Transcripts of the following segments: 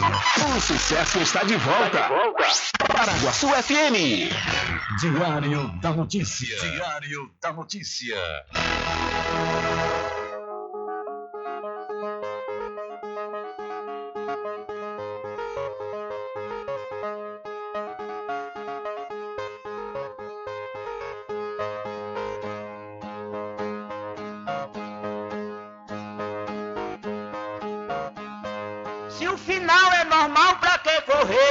O sucesso está de volta. Paraguaçu FM. Diário da Notícia. Diário da Notícia.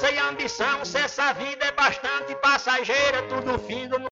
E ambição, se essa vida é bastante passageira, tudo findo no ganância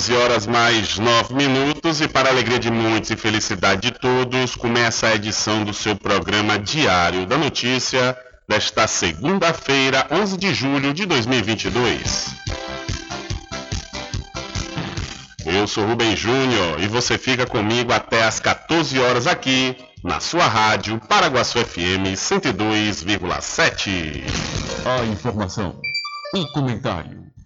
São 12 horas mais 9 minutos e para alegria de muitos e felicidade de todos, começa a edição do seu programa Diário da Notícia desta segunda-feira, 11 de julho de 2022. Eu sou Rubem Júnior e você fica comigo até às 14 horas aqui na sua rádio Paraguaçu FM 102,7. A informação, o comentário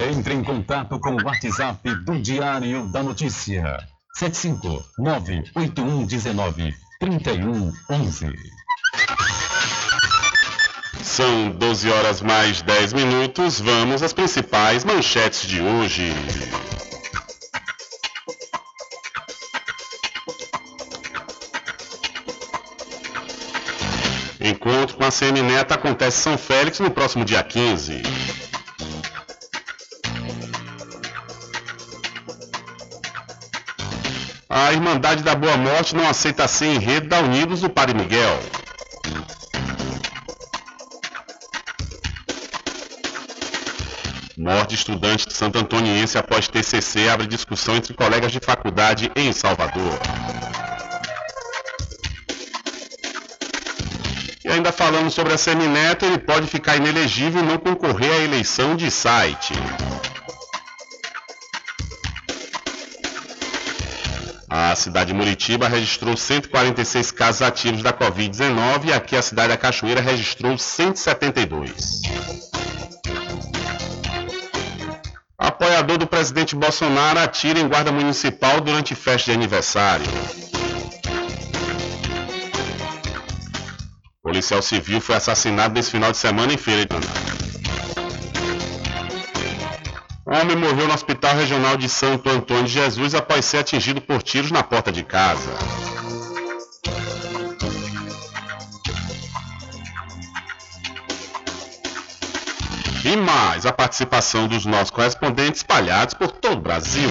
entre em contato com o WhatsApp do Diário da Notícia. 759-8119-3111. São 12 horas mais 10 minutos. Vamos às principais manchetes de hoje. Encontro com a CM Neta acontece em São Félix no próximo dia 15. A Irmandade da Boa Morte não aceita ser enredo da Unidos do Padre Miguel. Morte estudante de Santo Antoniense após TCC abre discussão entre colegas de faculdade em Salvador. E ainda falando sobre a Semineto, ele pode ficar inelegível e não concorrer à eleição de site. A cidade de Muritiba registrou 146 casos ativos da Covid-19 e aqui a cidade da Cachoeira registrou 172. Apoiador do presidente Bolsonaro atira em guarda municipal durante festa de aniversário. Policial civil foi assassinado nesse final de semana em Feira de Homem morreu no Hospital Regional de Santo Antônio de Jesus após ser atingido por tiros na porta de casa. E mais a participação dos nossos correspondentes espalhados por todo o Brasil.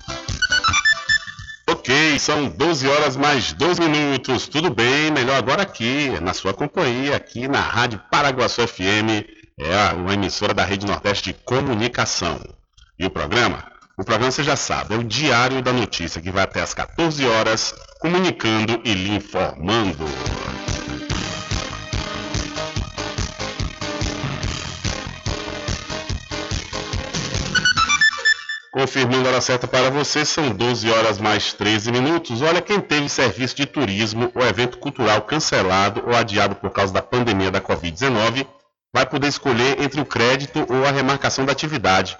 Ok, são 12 horas mais 12 minutos. Tudo bem? Melhor agora aqui, na sua companhia, aqui na Rádio Paraguaçu FM. É uma emissora da Rede Nordeste de Comunicação. E o programa? O programa você já sabe, é o Diário da Notícia, que vai até às 14 horas, comunicando e lhe informando. Confirmando a hora certa para você, são 12 horas mais 13 minutos. Olha, quem teve serviço de turismo ou evento cultural cancelado ou adiado por causa da pandemia da Covid-19 vai poder escolher entre o crédito ou a remarcação da atividade.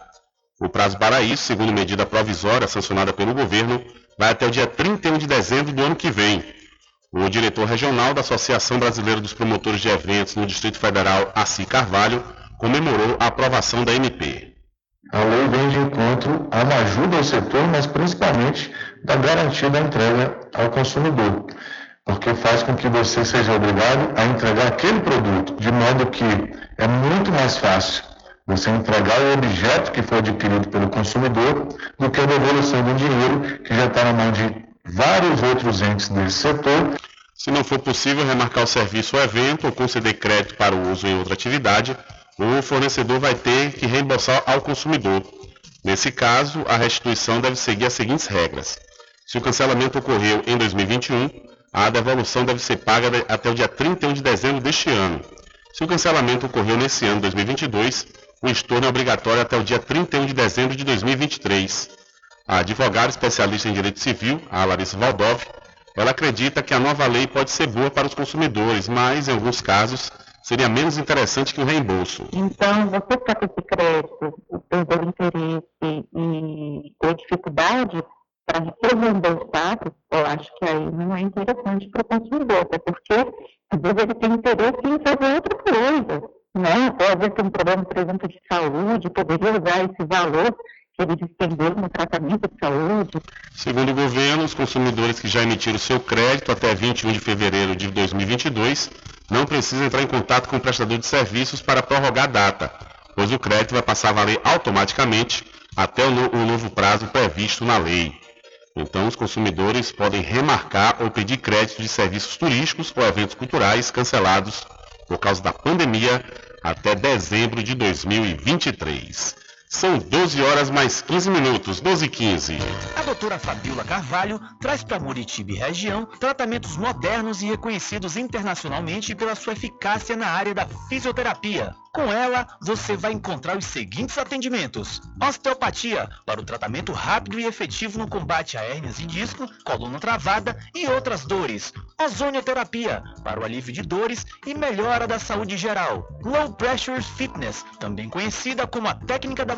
O prazo para isso, segundo medida provisória sancionada pelo governo, vai até o dia 31 de dezembro do ano que vem. O diretor regional da Associação Brasileira dos Promotores de Eventos no Distrito Federal, Assi Carvalho, comemorou a aprovação da MP. A lei vem de encontro uma ajuda ao setor, mas principalmente da garantia da entrega ao consumidor, porque faz com que você seja obrigado a entregar aquele produto, de modo que é muito mais fácil você entregar o objeto que foi adquirido pelo consumidor do que a devolução do dinheiro que já está na mão de vários outros entes desse setor. Se não for possível remarcar o serviço ou evento ou conceder crédito para o uso em outra atividade, o fornecedor vai ter que reembolsar ao consumidor. Nesse caso, a restituição deve seguir as seguintes regras. Se o cancelamento ocorreu em 2021, a devolução deve ser paga até o dia 31 de dezembro deste ano. Se o cancelamento ocorreu nesse ano 2022, o estorno é obrigatório até o dia 31 de dezembro de 2023. A advogada especialista em direito civil, a Larissa Valdov, ela acredita que a nova lei pode ser boa para os consumidores, mas, em alguns casos, seria menos interessante que o reembolso. Então, você ficar com esse crédito, perder o interesse e ter dificuldade para reembolsar, eu acho que aí não é interessante para o consumidor, até porque às vezes ele tem interesse em fazer outra coisa, né? Ou às vezes tem um problema, por exemplo, de saúde, poderia usar esse valor ele despendeu no tratamento de saúde. Segundo o governo, os consumidores que já emitiram seu crédito até 21 de fevereiro de 2022 não precisam entrar em contato com o prestador de serviços para prorrogar a data, pois o crédito vai passar a valer automaticamente até o, no o novo prazo previsto na lei. Então, os consumidores podem remarcar ou pedir crédito de serviços turísticos ou eventos culturais cancelados por causa da pandemia até dezembro de 2023. São 12 horas mais 15 minutos, 12 e 15. A doutora Fabiola Carvalho traz para Muritiba e região tratamentos modernos e reconhecidos internacionalmente pela sua eficácia na área da fisioterapia. Com ela, você vai encontrar os seguintes atendimentos: osteopatia, para o tratamento rápido e efetivo no combate a hérnias em disco, coluna travada e outras dores. Ozonioterapia, para o alívio de dores e melhora da saúde geral. Low Pressure Fitness, também conhecida como a técnica da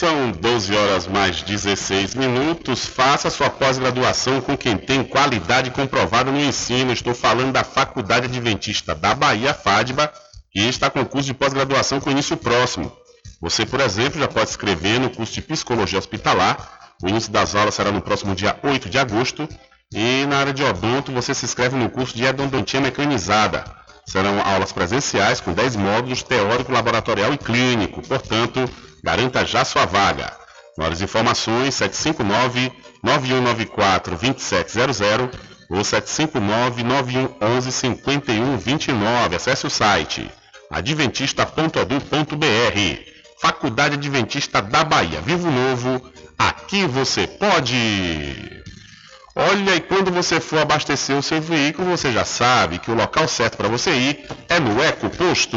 São 12 horas mais 16 minutos. Faça sua pós-graduação com quem tem qualidade comprovada no ensino. Estou falando da Faculdade Adventista da Bahia, FADBA que está com curso de pós-graduação com início próximo. Você, por exemplo, já pode escrever no curso de Psicologia Hospitalar. O início das aulas será no próximo dia 8 de agosto. E na área de odonto, você se inscreve no curso de Endodontia Mecanizada. Serão aulas presenciais com 10 módulos teórico, laboratorial e clínico. Portanto, garanta já sua vaga. Maiores informações 759-9194-2700 ou 759-9111-5129. Acesse o site adventista.edu.br. Faculdade Adventista da Bahia. Vivo Novo, aqui você pode! Olha, e quando você for abastecer o seu veículo, você já sabe que o local certo para você ir é no Eco Posto.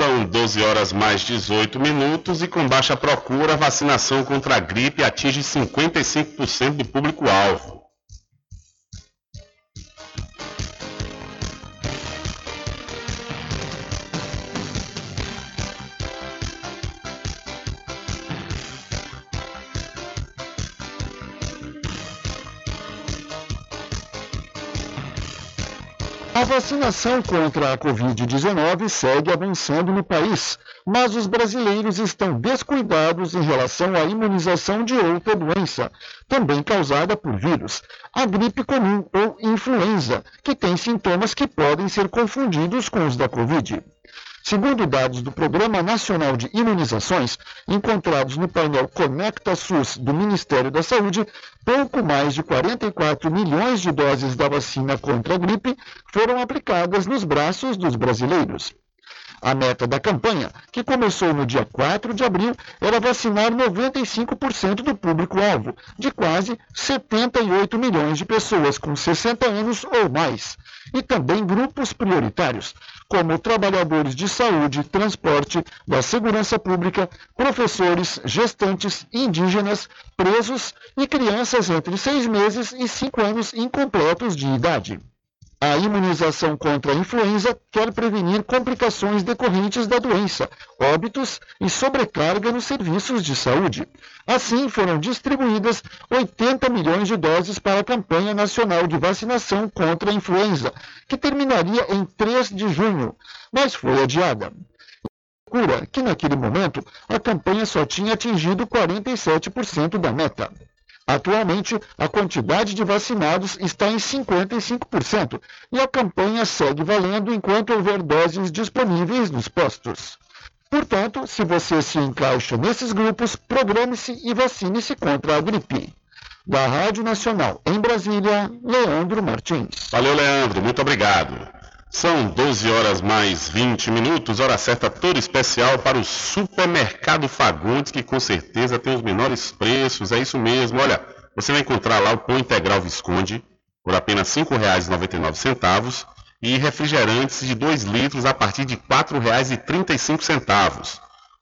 São 12 horas mais 18 minutos e com baixa procura, a vacinação contra a gripe atinge 55% do público-alvo. A vacinação contra a Covid-19 segue avançando no país, mas os brasileiros estão descuidados em relação à imunização de outra doença, também causada por vírus, a gripe comum ou influenza, que tem sintomas que podem ser confundidos com os da Covid. Segundo dados do Programa Nacional de Imunizações, encontrados no painel Conecta SUS do Ministério da Saúde, pouco mais de 44 milhões de doses da vacina contra a gripe foram aplicadas nos braços dos brasileiros. A meta da campanha, que começou no dia 4 de abril, era vacinar 95% do público-alvo, de quase 78 milhões de pessoas com 60 anos ou mais, e também grupos prioritários, como trabalhadores de saúde, transporte, da segurança pública, professores, gestantes, indígenas, presos e crianças entre seis meses e cinco anos incompletos de idade. A imunização contra a influenza quer prevenir complicações decorrentes da doença, óbitos e sobrecarga nos serviços de saúde. Assim, foram distribuídas 80 milhões de doses para a campanha nacional de vacinação contra a influenza, que terminaria em 3 de junho, mas foi adiada cura que naquele momento a campanha só tinha atingido 47% da meta. Atualmente, a quantidade de vacinados está em 55% e a campanha segue valendo enquanto houver doses disponíveis nos postos. Portanto, se você se encaixa nesses grupos, programe-se e vacine-se contra a gripe. Da Rádio Nacional em Brasília, Leandro Martins. Valeu, Leandro. Muito obrigado. São 12 horas mais 20 minutos, hora certa toda especial para o Supermercado Fagundes, que com certeza tem os menores preços, é isso mesmo. Olha, você vai encontrar lá o pão integral Visconde por apenas R$ 5,99 e refrigerantes de 2 litros a partir de R$ 4,35.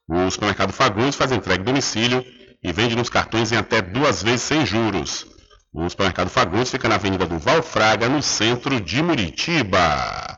O Supermercado Fagundes faz entrega em domicílio e vende nos cartões em até duas vezes sem juros. O supermercado Fagundes fica na Avenida do Valfraga, no centro de Muritiba.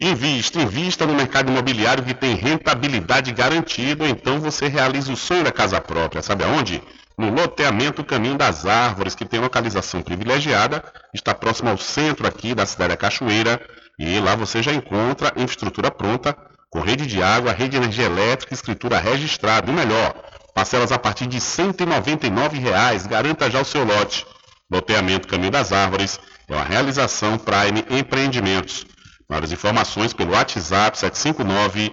Invista, invista no mercado imobiliário que tem rentabilidade garantida, então você realiza o sonho da casa própria. Sabe aonde? No loteamento Caminho das Árvores, que tem localização privilegiada, está próximo ao centro aqui da cidade da Cachoeira, e lá você já encontra infraestrutura pronta, com rede de água, rede de energia elétrica, escritura registrada. E melhor, parcelas a partir de 199 reais, garanta já o seu lote. Loteamento Caminho das Árvores é uma realização Prime Empreendimentos. Maiores informações pelo WhatsApp 759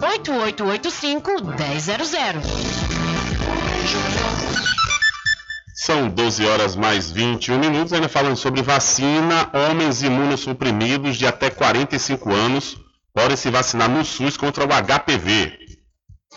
1000. São 12 horas mais 21 minutos, ainda falando sobre vacina, homens imunossuprimidos de até 45 anos podem se vacinar no SUS contra o HPV.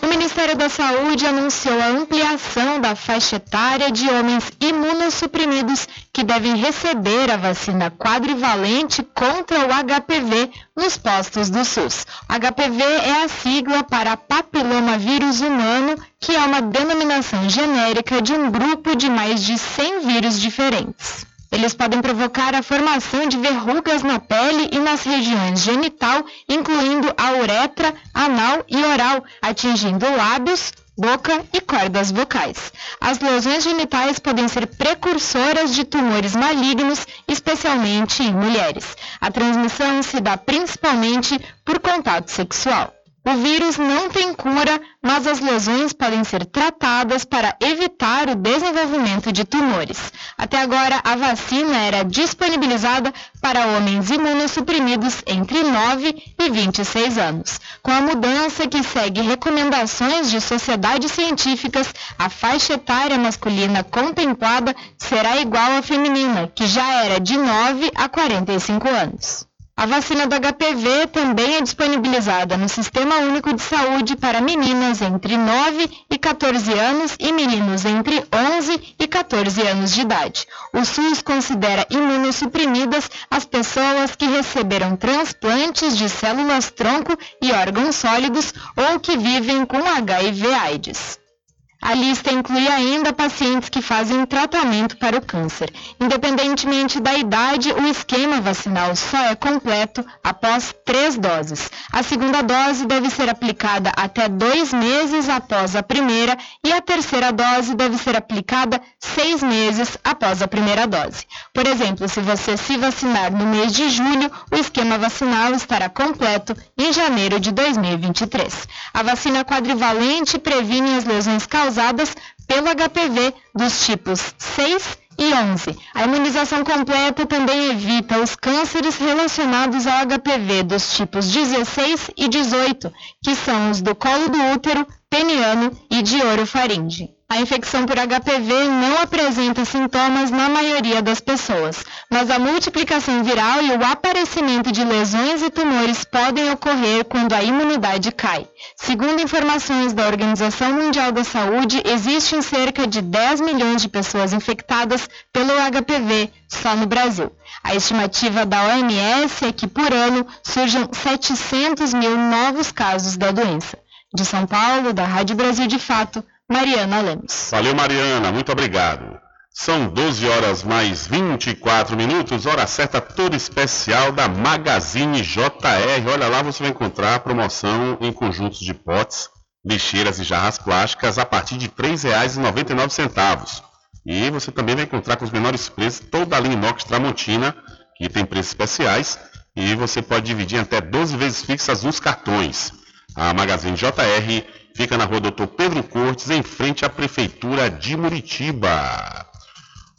O Ministério da Saúde anunciou a ampliação da faixa etária de homens imunossuprimidos que devem receber a vacina quadrivalente contra o HPV nos postos do SUS. HPV é a sigla para papilomavírus humano, que é uma denominação genérica de um grupo de mais de 100 vírus diferentes. Eles podem provocar a formação de verrugas na pele e nas regiões genital, incluindo a uretra, anal e oral, atingindo lábios, boca e cordas vocais. As lesões genitais podem ser precursoras de tumores malignos, especialmente em mulheres. A transmissão se dá principalmente por contato sexual. O vírus não tem cura, mas as lesões podem ser tratadas para evitar o desenvolvimento de tumores. Até agora, a vacina era disponibilizada para homens imunossuprimidos entre 9 e 26 anos. Com a mudança que segue recomendações de sociedades científicas, a faixa etária masculina contemplada será igual à feminina, que já era de 9 a 45 anos. A vacina do HPV também é disponibilizada no Sistema Único de Saúde para meninas entre 9 e 14 anos e meninos entre 11 e 14 anos de idade. O SUS considera imunossuprimidas as pessoas que receberam transplantes de células tronco e órgãos sólidos ou que vivem com HIV/AIDS. A lista inclui ainda pacientes que fazem tratamento para o câncer. Independentemente da idade, o esquema vacinal só é completo após três doses. A segunda dose deve ser aplicada até dois meses após a primeira e a terceira dose deve ser aplicada seis meses após a primeira dose. Por exemplo, se você se vacinar no mês de julho, o esquema vacinal estará completo em janeiro de 2023. A vacina quadrivalente previne as lesões causadas pelo HPV dos tipos 6 e 11. A imunização completa também evita os cânceres relacionados ao HPV dos tipos 16 e 18, que são os do colo do útero, peniano e de orofaringe. A infecção por HPV não apresenta sintomas na maioria das pessoas, mas a multiplicação viral e o aparecimento de lesões e tumores podem ocorrer quando a imunidade cai. Segundo informações da Organização Mundial da Saúde, existem cerca de 10 milhões de pessoas infectadas pelo HPV só no Brasil. A estimativa da OMS é que por ano surjam 700 mil novos casos da doença. De São Paulo, da Rádio Brasil de Fato, Mariana Lemos. Valeu, Mariana, muito obrigado. São 12 horas mais 24 minutos, hora certa toda especial da Magazine JR. Olha lá, você vai encontrar promoção em conjuntos de potes, lixeiras e jarras plásticas a partir de R$ 3,99. E você também vai encontrar com os menores preços toda a linha inox Tramontina, que tem preços especiais, e você pode dividir até 12 vezes fixas nos cartões. A Magazine JR fica na rua Doutor Pedro Cortes, em frente à Prefeitura de Muritiba.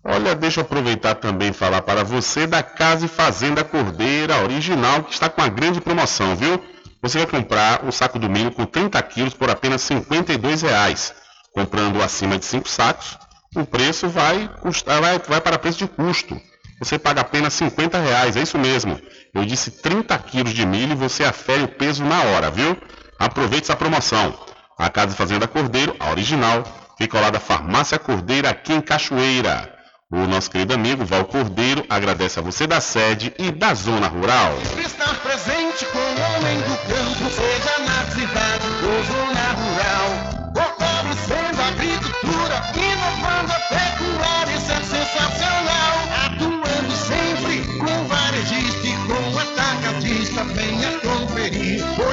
Olha, deixa eu aproveitar também falar para você da Casa e Fazenda Cordeira original, que está com uma grande promoção, viu? Você vai comprar um saco do milho com 30 quilos por apenas R$ 52,00. Comprando acima de 5 sacos, o preço vai, custar, vai, vai para preço de custo. você paga apenas 50 reais, é isso mesmo. Eu disse 30 quilos de milho e você afere o peso na hora, viu? Aproveite essa promoção. A Casa Fazenda Cordeiro, a original, fica ao lado da Farmácia Cordeira aqui em Cachoeira. O nosso querido amigo Val Cordeiro agradece a você da sede e da zona rural. Estar presente com o homem do campo, seja na cidade ou zona rural. Fortalecendo a agricultura, inovando a pecuária, isso é sensacional. Atuando sempre com varejista e com atacadista, venha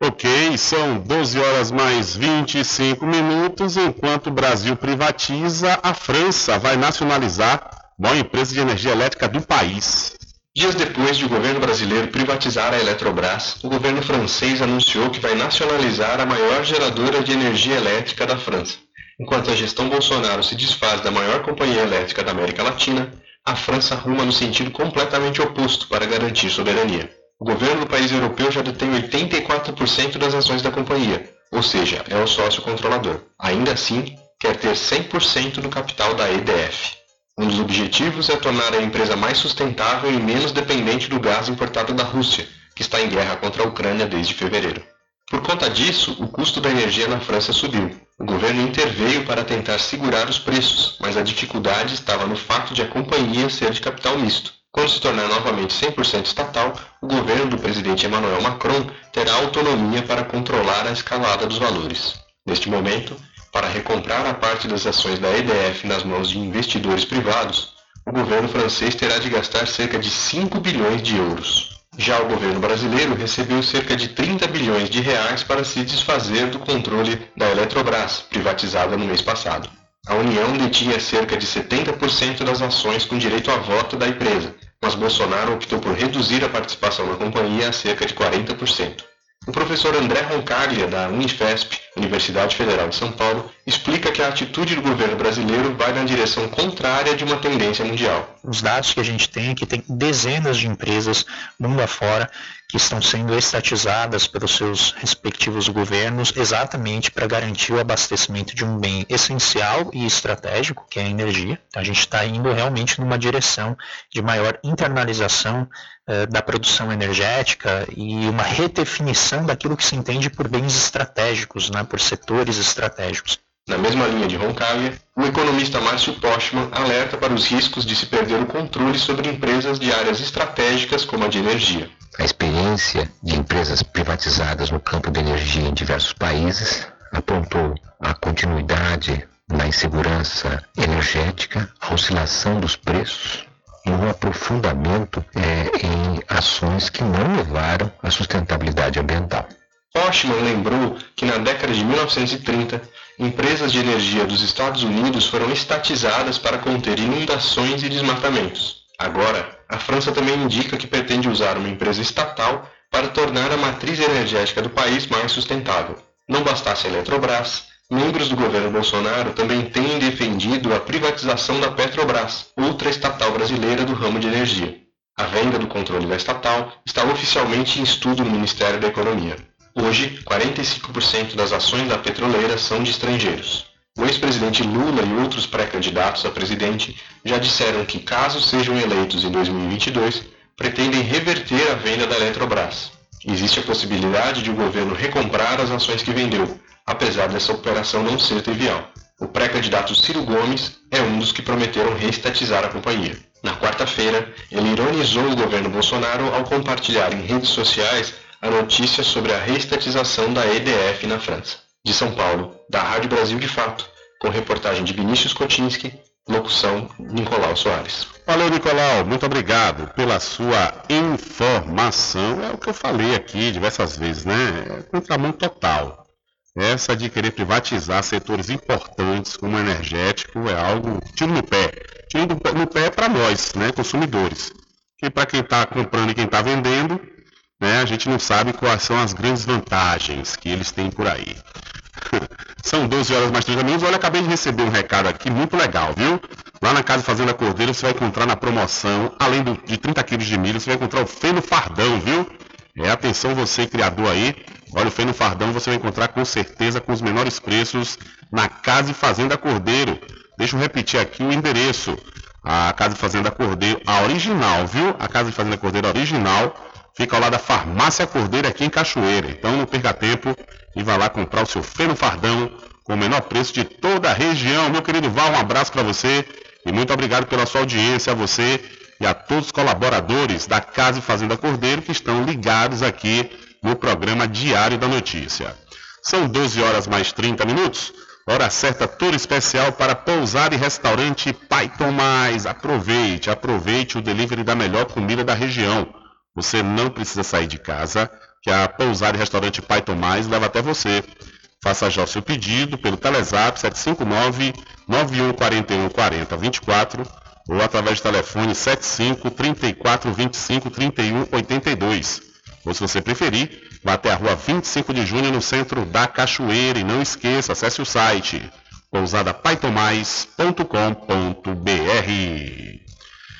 Ok, são 12 horas mais 25 minutos. Enquanto o Brasil privatiza, a França vai nacionalizar a maior empresa de energia elétrica do país. Dias depois de o governo brasileiro privatizar a Eletrobras, o governo francês anunciou que vai nacionalizar a maior geradora de energia elétrica da França. Enquanto a gestão Bolsonaro se desfaz da maior companhia elétrica da América Latina, a França ruma no sentido completamente oposto para garantir soberania. O governo do país europeu já detém 84% das ações da companhia, ou seja, é o sócio controlador. Ainda assim, quer ter 100% do capital da EDF. Um dos objetivos é tornar a empresa mais sustentável e menos dependente do gás importado da Rússia, que está em guerra contra a Ucrânia desde fevereiro. Por conta disso, o custo da energia na França subiu. O governo interveio para tentar segurar os preços, mas a dificuldade estava no fato de a companhia ser de capital misto. Quando se tornar novamente 100% estatal, o governo do presidente Emmanuel Macron terá autonomia para controlar a escalada dos valores. Neste momento, para recomprar a parte das ações da EDF nas mãos de investidores privados, o governo francês terá de gastar cerca de 5 bilhões de euros. Já o governo brasileiro recebeu cerca de 30 bilhões de reais para se desfazer do controle da Eletrobras, privatizada no mês passado. A União detinha cerca de 70% das ações com direito a voto da empresa, mas Bolsonaro optou por reduzir a participação na companhia a cerca de 40%. O professor André Roncaglia, da Unifesp, Universidade Federal de São Paulo, explica que a atitude do governo brasileiro vai na direção contrária de uma tendência mundial. Os dados que a gente tem é que tem dezenas de empresas mundo afora que estão sendo estatizadas pelos seus respectivos governos exatamente para garantir o abastecimento de um bem essencial e estratégico, que é a energia. Então, a gente está indo realmente numa direção de maior internalização eh, da produção energética e uma redefinição daquilo que se entende por bens estratégicos, né, por setores estratégicos. Na mesma linha de Roncaglia, o economista Márcio Postman alerta para os riscos de se perder o controle sobre empresas de áreas estratégicas como a de energia. A experiência de empresas privatizadas no campo da energia em diversos países apontou a continuidade na insegurança energética, a oscilação dos preços e um aprofundamento é, em ações que não levaram à sustentabilidade ambiental. Postman lembrou que na década de 1930, empresas de energia dos Estados Unidos foram estatizadas para conter inundações e desmatamentos. Agora, a França também indica que pretende usar uma empresa estatal para tornar a matriz energética do país mais sustentável. Não bastasse a Eletrobras, membros do governo Bolsonaro também têm defendido a privatização da Petrobras, outra estatal brasileira do ramo de energia. A venda do controle da estatal está oficialmente em estudo no Ministério da Economia. Hoje, 45% das ações da petroleira são de estrangeiros. O ex-presidente Lula e outros pré-candidatos a presidente já disseram que, caso sejam eleitos em 2022, pretendem reverter a venda da Eletrobras. Existe a possibilidade de o governo recomprar as ações que vendeu, apesar dessa operação não ser trivial. O pré-candidato Ciro Gomes é um dos que prometeram reestatizar a companhia. Na quarta-feira, ele ironizou o governo Bolsonaro ao compartilhar em redes sociais a notícia sobre a reestatização da EDF na França de São Paulo, da Rádio Brasil de Fato, com reportagem de Vinícius Kotinski, locução Nicolau Soares. Valeu, Nicolau. Muito obrigado pela sua informação. É o que eu falei aqui diversas vezes, né? É contramão total. Essa de querer privatizar setores importantes como o energético é algo tiro no pé. Tiro no pé é para nós, né, consumidores. E para quem está comprando e quem está vendendo, né, a gente não sabe quais são as grandes vantagens que eles têm por aí. São 12 horas mais 30 minutos. Olha, acabei de receber um recado aqui muito legal, viu? Lá na Casa Fazenda Cordeiro você vai encontrar na promoção, além do, de 30 quilos de milho, você vai encontrar o feno fardão, viu? É, atenção você criador aí. Olha, o feno fardão você vai encontrar com certeza com os menores preços na Casa Fazenda Cordeiro. Deixa eu repetir aqui o endereço. A Casa Fazenda Cordeiro, a original, viu? A Casa Fazenda Cordeiro original fica ao lado da Farmácia Cordeiro aqui em Cachoeira. Então não perca tempo e vá lá comprar o seu feno fardão com o menor preço de toda a região. Meu querido Val, um abraço para você e muito obrigado pela sua audiência, a você e a todos os colaboradores da Casa e Fazenda Cordeiro que estão ligados aqui no programa Diário da Notícia. São 12 horas mais 30 minutos. Hora certa, tour especial para pousar e restaurante Python Mais. Aproveite, aproveite o delivery da melhor comida da região. Você não precisa sair de casa, que a pousar e restaurante Python Mais leva até você. Faça já o seu pedido pelo Telezap 759 9141 40 24 ou através do telefone 75 34 25 31 82. Ou se você preferir, vá até a rua 25 de junho no centro da Cachoeira e não esqueça, acesse o site pousadapaitomais.com.br.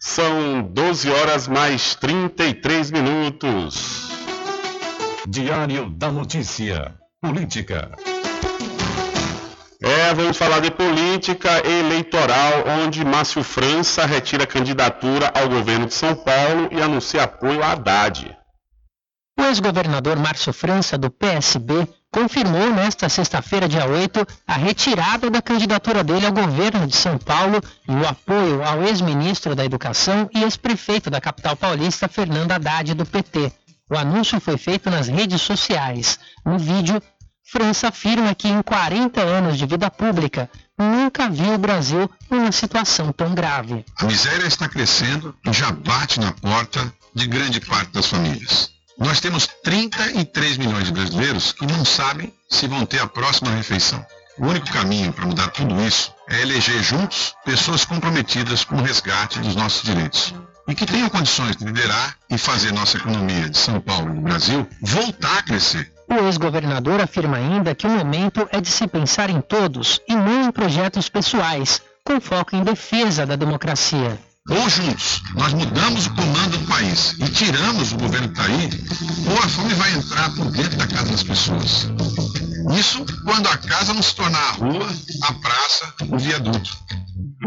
São 12 horas mais 33 minutos. Diário da Notícia. Política. É, vamos falar de política eleitoral, onde Márcio França retira candidatura ao governo de São Paulo e anuncia apoio a Haddad. O ex-governador Márcio França, do PSB, confirmou nesta sexta-feira, dia 8, a retirada da candidatura dele ao governo de São Paulo e o apoio ao ex-ministro da Educação e ex-prefeito da capital paulista, Fernando Haddad, do PT. O anúncio foi feito nas redes sociais. No vídeo, França afirma que em 40 anos de vida pública nunca viu o Brasil numa situação tão grave. A miséria está crescendo e já bate na porta de grande parte das famílias. Nós temos 33 milhões de brasileiros que não sabem se vão ter a próxima refeição. O único caminho para mudar tudo isso é eleger juntos pessoas comprometidas com o resgate dos nossos direitos e que tenham condições de liderar e fazer nossa economia de São Paulo e do Brasil voltar a crescer. O ex-governador afirma ainda que o momento é de se pensar em todos e não em projetos pessoais, com foco em defesa da democracia. Ou juntos, nós mudamos o comando do país e tiramos o governo que está aí, ou a fome vai entrar por dentro da casa das pessoas. Isso quando a casa não se tornar a rua, a praça, o viaduto.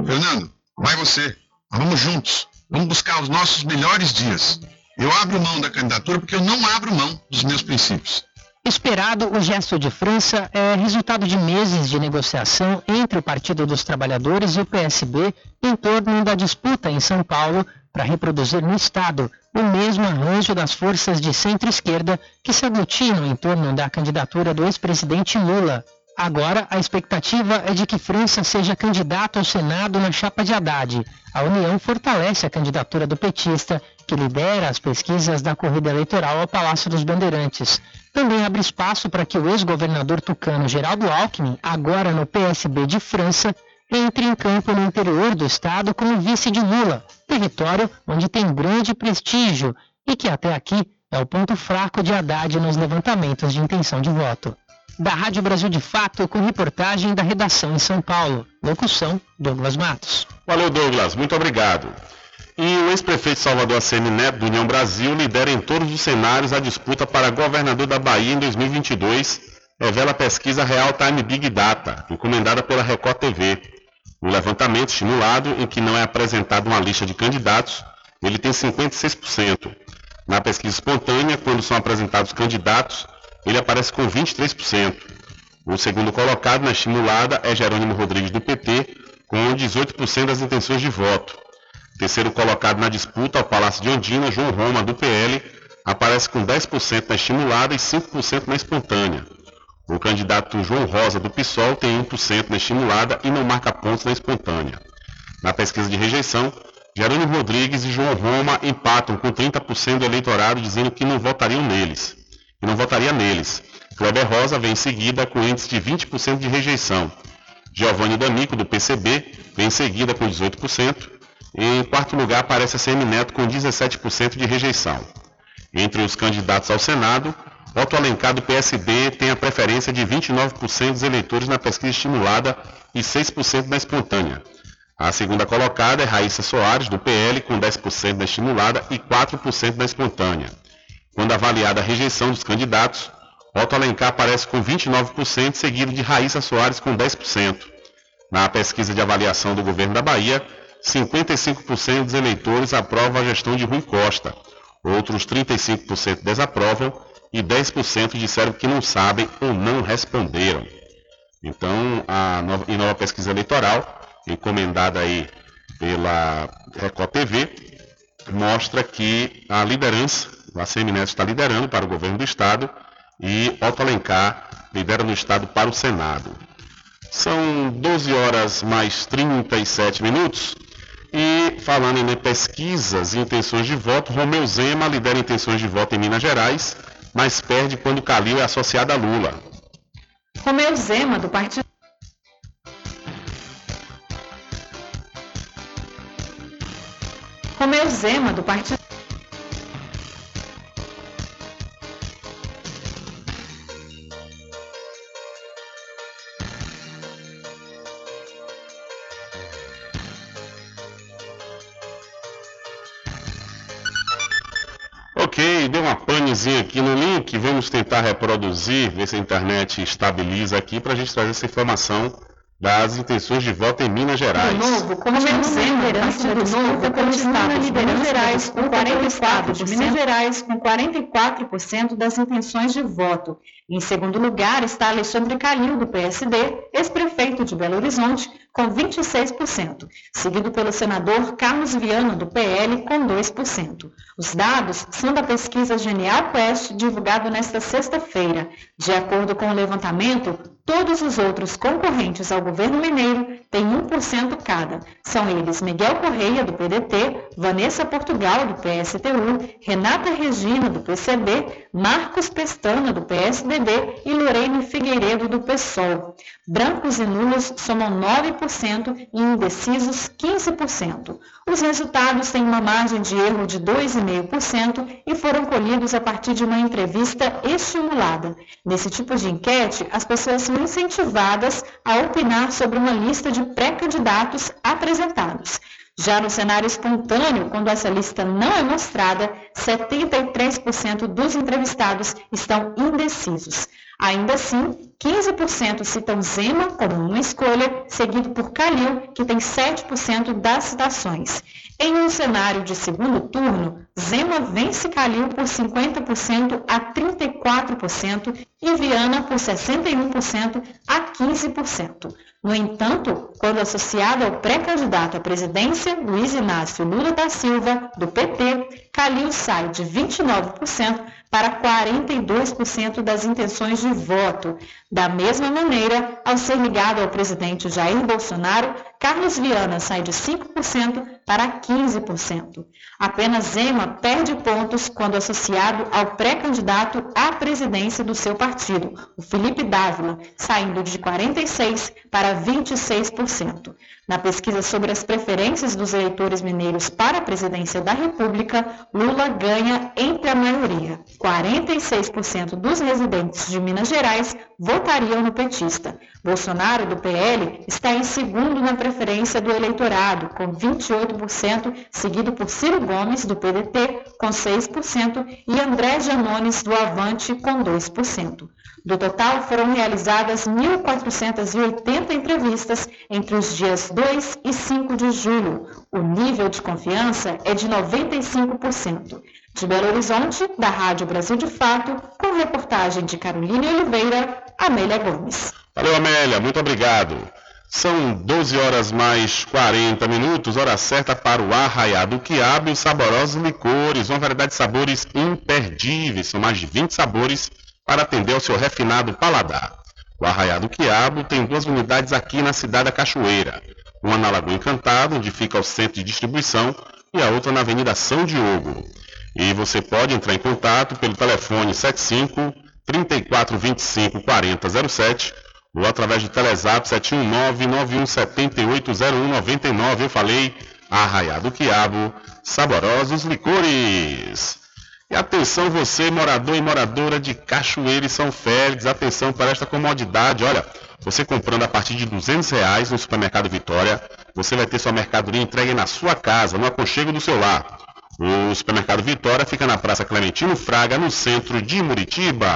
Fernando, vai você. Vamos juntos. Vamos buscar os nossos melhores dias. Eu abro mão da candidatura porque eu não abro mão dos meus princípios. Esperado, o gesto de França é resultado de meses de negociação entre o Partido dos Trabalhadores e o PSB em torno da disputa em São Paulo para reproduzir no Estado o mesmo arranjo das forças de centro-esquerda que se aglutinam em torno da candidatura do ex-presidente Lula. Agora, a expectativa é de que França seja candidato ao Senado na chapa de Haddad. A União fortalece a candidatura do petista, que lidera as pesquisas da corrida eleitoral ao Palácio dos Bandeirantes. Também abre espaço para que o ex-governador tucano Geraldo Alckmin, agora no PSB de França, entre em campo no interior do estado como vice de Lula, território onde tem grande prestígio e que até aqui é o ponto fraco de Haddad nos levantamentos de intenção de voto da Rádio Brasil de Fato, com reportagem da redação em São Paulo. Locução, Douglas Matos. Valeu, Douglas. Muito obrigado. E o ex-prefeito Salvador ACM Neto, do União Brasil, lidera em todos os cenários a disputa para governador da Bahia em 2022, revela a pesquisa Real Time Big Data, encomendada pela Record TV. No levantamento estimulado, em que não é apresentada uma lista de candidatos, ele tem 56%. Na pesquisa espontânea, quando são apresentados candidatos, ele aparece com 23%. O segundo colocado na estimulada é Jerônimo Rodrigues do PT, com 18% das intenções de voto. Terceiro colocado na disputa ao Palácio de Ondina, João Roma, do PL, aparece com 10% na estimulada e 5% na espontânea. O candidato João Rosa, do PSOL, tem 1% na estimulada e não marca pontos na espontânea. Na pesquisa de rejeição, Jerônimo Rodrigues e João Roma empatam com 30% do eleitorado dizendo que não votariam neles e não votaria neles. Kleber Rosa vem em seguida com índice de 20% de rejeição. Giovanni D'Amico, do PCB, vem em seguida com 18%. E em quarto lugar aparece a CM Neto com 17% de rejeição. Entre os candidatos ao Senado, Otto Alencar do PSD tem a preferência de 29% dos eleitores na pesquisa estimulada e 6% na espontânea. A segunda colocada é Raíssa Soares, do PL, com 10% na estimulada e 4% na espontânea. Quando avaliada a rejeição dos candidatos, Otto Alencar aparece com 29%, seguido de Raíssa Soares com 10%. Na pesquisa de avaliação do governo da Bahia, 55% dos eleitores aprovam a gestão de Rui Costa, outros 35% desaprovam e 10% disseram que não sabem ou não responderam. Então, a nova, em nova pesquisa eleitoral, encomendada aí pela Record TV, mostra que a liderança o ACM Neto está liderando para o governo do Estado e Otto Alencar lidera no Estado para o Senado. São 12 horas mais 37 minutos. E falando em pesquisas e intenções de voto, Romeu Zema lidera intenções de voto em Minas Gerais, mas perde quando Calil é associado a Lula. Romeu Zema, do Partido. Romeu Zema, do Partido. Aqui no link. Vamos tentar reproduzir, ver se a internet estabiliza aqui para a gente trazer essa informação das intenções de voto em Minas Gerais. Do Novo, continua na liderança do Novo pelo Estado de Minas Gerais, com 44 de Minas Gerais, com 44% das intenções de voto. Em segundo lugar está Alexandre Calil, do PSD, ex-prefeito de Belo Horizonte, com 26%, seguido pelo senador Carlos Viana, do PL, com 2%. Os dados são da pesquisa Genial Quest, divulgado nesta sexta-feira. De acordo com o levantamento, todos os outros concorrentes ao governo mineiro têm 1% cada. São eles Miguel Correia, do PDT, Vanessa Portugal, do PSTU, Renata Regina, do PCB, Marcos Pestana, do PSDB e Lorene Figueiredo, do PSOL. Brancos e nulos somam 9% e indecisos 15%. Os resultados têm uma margem de erro de 2,5% e foram colhidos a partir de uma entrevista estimulada. Nesse tipo de enquete, as pessoas são incentivadas a opinar sobre uma lista de pré-candidatos apresentados. Já no cenário espontâneo, quando essa lista não é mostrada, 73% dos entrevistados estão indecisos. Ainda assim, 15% citam Zema como uma escolha, seguido por Calil, que tem 7% das citações. Em um cenário de segundo turno, Zema vence Calil por 50% a 34% e Viana por 61% a 15%. No entanto, quando associado ao pré-candidato à presidência, Luiz Inácio Lula da Silva, do PT, Calil sai de 29% para 42% das intenções de voto. Da mesma maneira, ao ser ligado ao presidente Jair Bolsonaro, Carlos Viana sai de 5% para 15%. Apenas Ema perde pontos quando associado ao pré-candidato à presidência do seu partido, o Felipe Dávila, saindo de 46% para 26%. Na pesquisa sobre as preferências dos eleitores mineiros para a presidência da República, Lula ganha entre a maioria. 46% dos residentes de Minas Gerais votariam no petista. Bolsonaro, do PL, está em segundo na preferência do eleitorado, com 28%, seguido por Ciro Gomes, do PDT, com 6%, e André Janones, do Avante, com 2%. Do total, foram realizadas 1.480 entrevistas entre os dias 2 e 5 de julho. O nível de confiança é de 95%. De Belo Horizonte, da Rádio Brasil de Fato, com reportagem de Carolina Oliveira, Amélia Gomes. Valeu, Amélia, muito obrigado. São 12 horas mais 40 minutos, hora certa para o arraiado quiabo e os saborosos licores, uma variedade de sabores imperdíveis, são mais de 20 sabores para atender ao seu refinado paladar. O Arraiado Quiabo tem duas unidades aqui na cidade da Cachoeira, uma na Lagoa Encantada, onde fica o centro de distribuição, e a outra na Avenida São Diogo. E você pode entrar em contato pelo telefone 75 3425 4007 ou através do Telezap 719 91780199. Eu falei Arraiado Quiabo, saborosos licores. E atenção você, morador e moradora de Cachoeira e São Félix, atenção para esta comodidade. Olha, você comprando a partir de 200 reais no Supermercado Vitória, você vai ter sua mercadoria entregue na sua casa, no aconchego do seu lar. O Supermercado Vitória fica na Praça Clementino Fraga, no centro de Muritiba.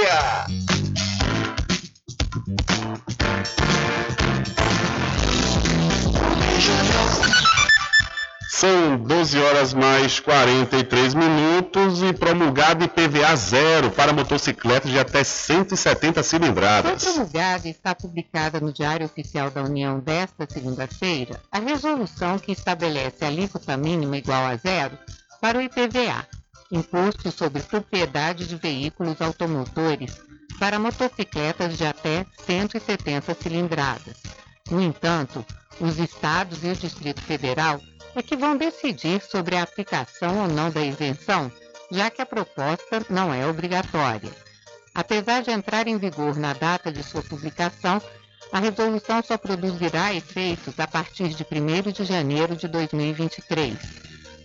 São 12 horas mais 43 minutos e promulgado IPVA zero para motocicletas de até 170 Foi cilindradas. promulgada e está publicada no Diário Oficial da União desta segunda-feira a resolução que estabelece a alíquota mínima igual a zero para o IPVA, Imposto sobre Propriedade de Veículos Automotores, para motocicletas de até 170 cilindradas. No entanto, os estados e o Distrito Federal é que vão decidir sobre a aplicação ou não da isenção, já que a proposta não é obrigatória. Apesar de entrar em vigor na data de sua publicação, a resolução só produzirá efeitos a partir de 1 de janeiro de 2023.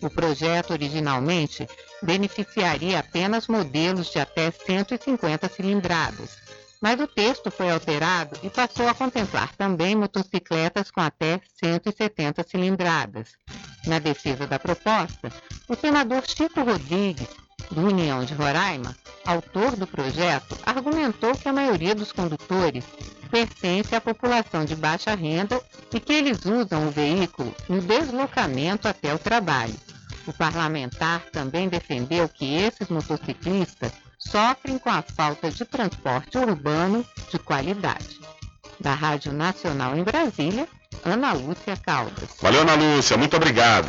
O projeto originalmente beneficiaria apenas modelos de até 150 cilindradas, mas o texto foi alterado e passou a contemplar também motocicletas com até 170 cilindradas. Na defesa da proposta, o senador Chico Rodrigues, do União de Roraima, autor do projeto, argumentou que a maioria dos condutores pertence à população de baixa renda e que eles usam o veículo no deslocamento até o trabalho. O parlamentar também defendeu que esses motociclistas sofrem com a falta de transporte urbano de qualidade. Da Rádio Nacional em Brasília, Ana Lúcia Caldas. Valeu, Ana Lúcia, muito obrigado.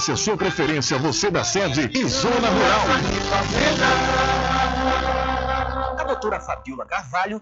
a sua preferência, você da sede e Zona Rural. A doutora Fabiola Carvalho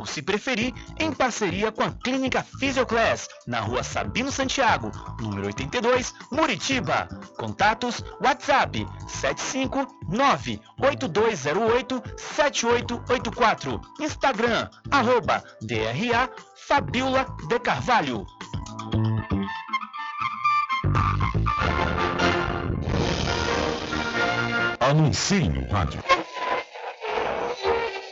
ou se preferir, em parceria com a Clínica Physioclass, na rua Sabino Santiago, número 82, Muritiba. Contatos WhatsApp 759-8208-7884. Instagram, arroba DRA Fabiola de Carvalho. Anuncie no rádio.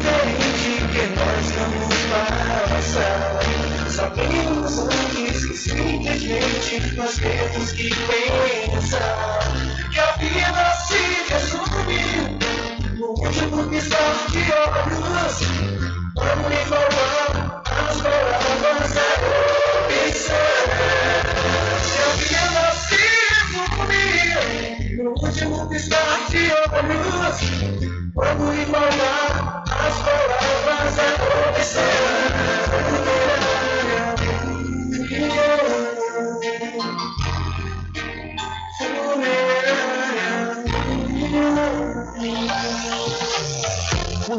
Diferente que nós vamos passar. Sabemos antes que simplesmente nós temos que pensar que a vida se resume no último piscar de olhos. Vamos lhe falar as palavras da opção. No último piscar de olhos. Vamos lhe falar as palavras da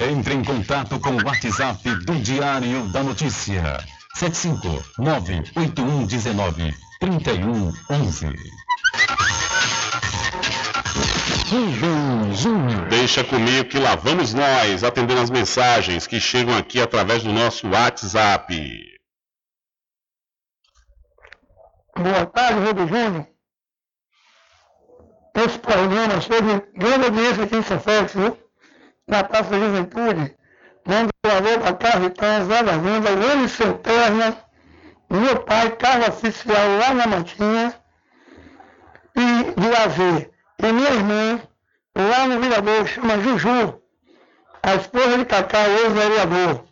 Entre em contato com o WhatsApp do Diário da Notícia. 759-8119-3111. Deixa comigo que lá vamos nós atendendo as mensagens que chegam aqui através do nosso WhatsApp. Boa tarde, Rubem Júnior. Esse programa teve grande audiência aqui em São Félix, viu? Na Praça Juventude. Um alô para da Vinda, Willis Seu Perna, meu pai, Carlos Oficial, lá na Matinha, e de AV. E minha irmã, lá no Mirador, chama Juju, a esposa de Cacá, ex-vereador.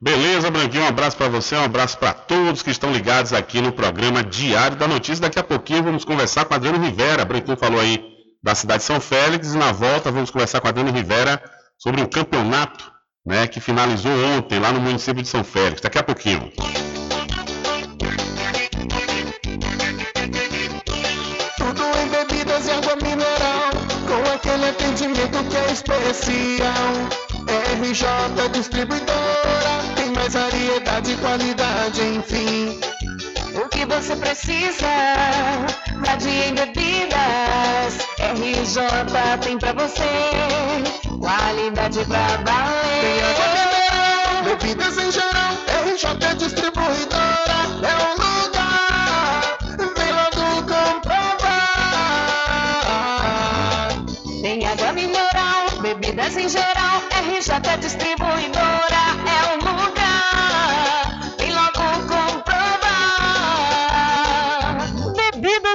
Beleza, Branquinho, um abraço para você, um abraço para todos que estão ligados aqui no programa Diário da Notícia. Daqui a pouquinho vamos conversar com Adriano Rivera. Branquinho falou aí da cidade de São Félix e na volta vamos conversar com Adriano Rivera sobre um campeonato né, que finalizou ontem lá no município de São Félix. Daqui a pouquinho. Tudo em bebidas e água mineral, com aquele atendimento que é especial. RJ Distribuidora, tem mais variedade e qualidade, enfim. Que você precisa? Vadia em bebidas. RJ tem pra você. Qualidade pra valer. Bebidas em geral. RJ Distribuidora é o lugar. Vem logo comprovar. Tem água mineral, bebidas em geral. RJ Distribuidora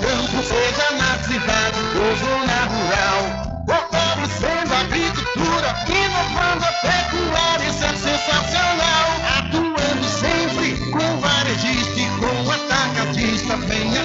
campo, seja na cidade ou zona rural. Fortalecendo a agricultura, inovando a pecuária, isso é sensacional. Atuando sempre com varejista e com atacadista, venha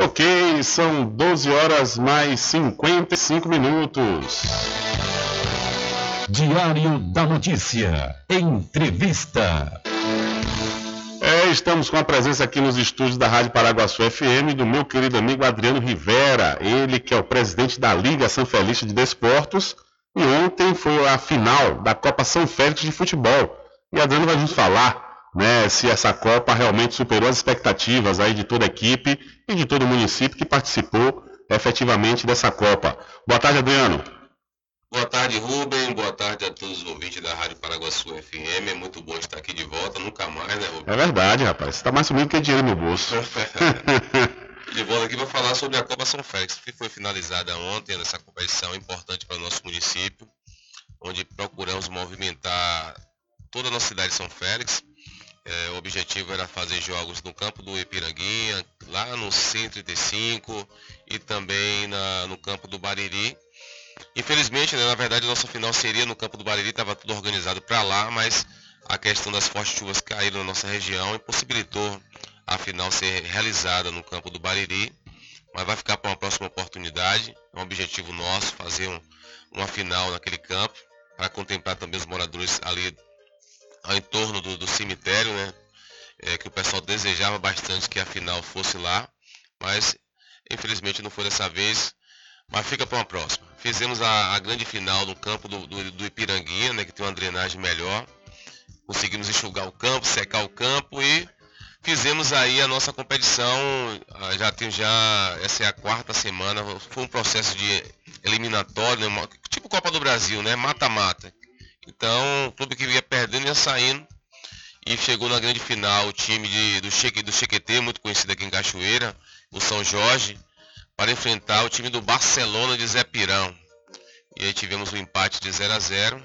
Ok, são 12 horas mais 55 minutos. Diário da Notícia. Entrevista. É, estamos com a presença aqui nos estúdios da Rádio Paraguaçu FM do meu querido amigo Adriano Rivera, ele que é o presidente da Liga Sanfelista de Desportos, e ontem foi a final da Copa São Félix de Futebol. E Adriano vai nos falar né, se essa Copa realmente superou as expectativas aí de toda a equipe e de todo o município que participou efetivamente dessa Copa. Boa tarde, Adriano. Boa tarde, Rubem. Boa tarde a todos os ouvintes da Rádio Paraguaçu FM. É muito bom estar aqui de volta, nunca mais, né, Rubem? É verdade, rapaz. Você está mais sumido que dinheiro no bolso. de volta aqui para falar sobre a Copa São Félix, que foi finalizada ontem nessa competição importante para o nosso município, onde procuramos movimentar toda a nossa cidade de São Félix. É, o objetivo era fazer jogos no campo do Ipiranguinha, lá no 135 e também na- no campo do Bariri. Infelizmente, né, na verdade, a nossa final seria no campo do Bariri, estava tudo organizado para lá, mas a questão das fortes chuvas caíram na nossa região impossibilitou a final ser realizada no campo do Bariri, mas vai ficar para uma próxima oportunidade. É um objetivo nosso fazer um- uma final naquele campo, para contemplar também os moradores ali ao entorno do, do cemitério, né? É, que o pessoal desejava bastante que a final fosse lá, mas infelizmente não foi dessa vez. Mas fica para uma próxima. Fizemos a, a grande final no campo do, do, do Ipiranguinha, né, que tem uma drenagem melhor. Conseguimos enxugar o campo, secar o campo e fizemos aí a nossa competição. ah, Já tem já essa é a quarta semana. Foi um processo de eliminatório, né, tipo Copa do Brasil, né, mata-mata. Então, o clube que ia perdendo ia saindo e chegou na grande final o time de, do, Cheque, do Chequetê, muito conhecido aqui em Cachoeira, o São Jorge, para enfrentar o time do Barcelona de Zé Pirão. E aí tivemos um empate de 0 a 0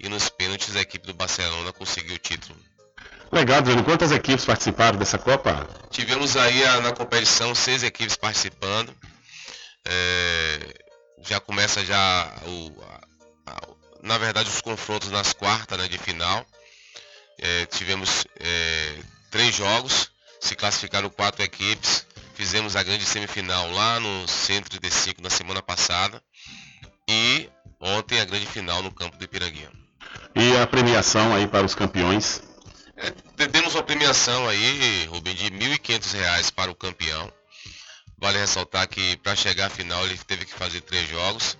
e nos pênaltis a equipe do Barcelona conseguiu o título. Legal, Adriano. Quantas equipes participaram dessa Copa? Tivemos aí na competição seis equipes participando. É, já começa já o, a- na verdade os confrontos nas quartas né, de final. É, tivemos é, três jogos, se classificaram quatro equipes. Fizemos a grande semifinal lá no 135 na semana passada. E ontem a grande final no campo do Ipiranguinha. E a premiação aí para os campeões? Temos uma premiação aí, Rubem, de 1.500 reais para o campeão. Vale ressaltar que para chegar à final ele teve que fazer três jogos.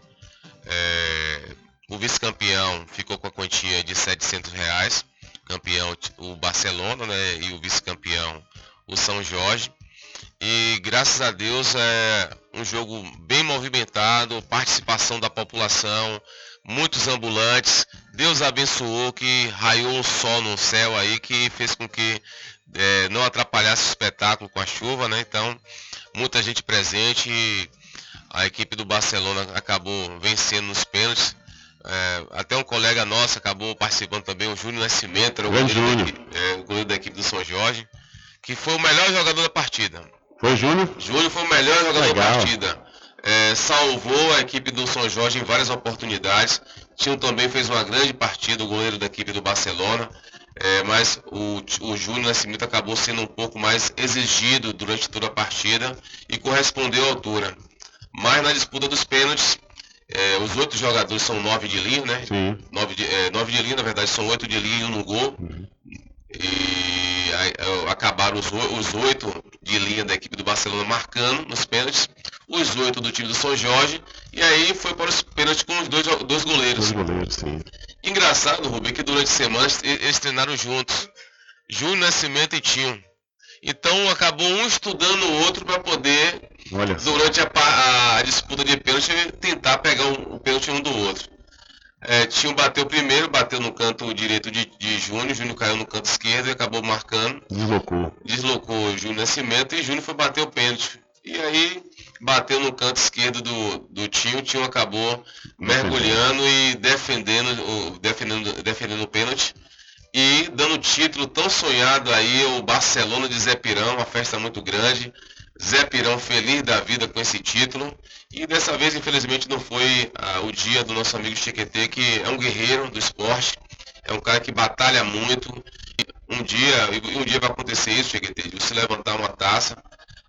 É, o vice-campeão ficou com a quantia de 700 reais. Campeão o Barcelona né, e o vice-campeão o São Jorge. E graças a Deus é um jogo bem movimentado, participação da população, muitos ambulantes, Deus abençoou que raiou um sol no céu aí que fez com que é, não atrapalhasse o espetáculo com a chuva, né? Então, muita gente presente a equipe do Barcelona acabou vencendo nos pênaltis. É, até um colega nosso acabou participando também, o Júnior Nascimento, era o goleiro, da equipe, é, o goleiro da equipe do São Jorge, que foi o melhor jogador da partida. Foi Júnior? Júnior foi o melhor jogador Legal. da partida. É, salvou a equipe do São Jorge em várias oportunidades. Tinho também fez uma grande partida, o goleiro da equipe do Barcelona. É, mas o, o Júnior Nascimento acabou sendo um pouco mais exigido durante toda a partida e correspondeu à altura. Mas na disputa dos pênaltis, é, os oito jogadores são nove de linha, né? Sim. Nove de, é, nove de linha, na verdade, são oito de linha e um no gol. E aí, é, acabaram os, os oito de linha da equipe do Barcelona marcando nos pênaltis, os oito do time do São Jorge, e aí foi para os pênaltis com os dois, dois goleiros. Dois goleiros, sim. Engraçado, Rubem, que durante a semana e- eles treinaram juntos. Júnior Nascimento e Tinho. Então acabou um estudando o outro para poder, Olha durante a, a disputa de pênalti, tentar pegar um, o pênalti um do outro. É, Tinho bateu primeiro, bateu no canto direito de, de Júnior, Júnior caiu no canto esquerdo e acabou marcando. Deslocou. Deslocou o Júnior Nascimento e Júnior foi bater o pênalti. E aí bateu no canto esquerdo do, do Tinho, o Tinho acabou mergulhando e defendendo defendendo, defendendo o pênalti. E dando o título tão sonhado aí, o Barcelona de Zé Pirão, uma festa muito grande. Zé Pirão feliz da vida com esse título. E dessa vez, infelizmente, não foi ah, o dia do nosso amigo Chiquetê, que é um guerreiro do esporte, é um cara que batalha muito. Um dia, e um dia vai acontecer isso, Chiquetê, de você levantar uma taça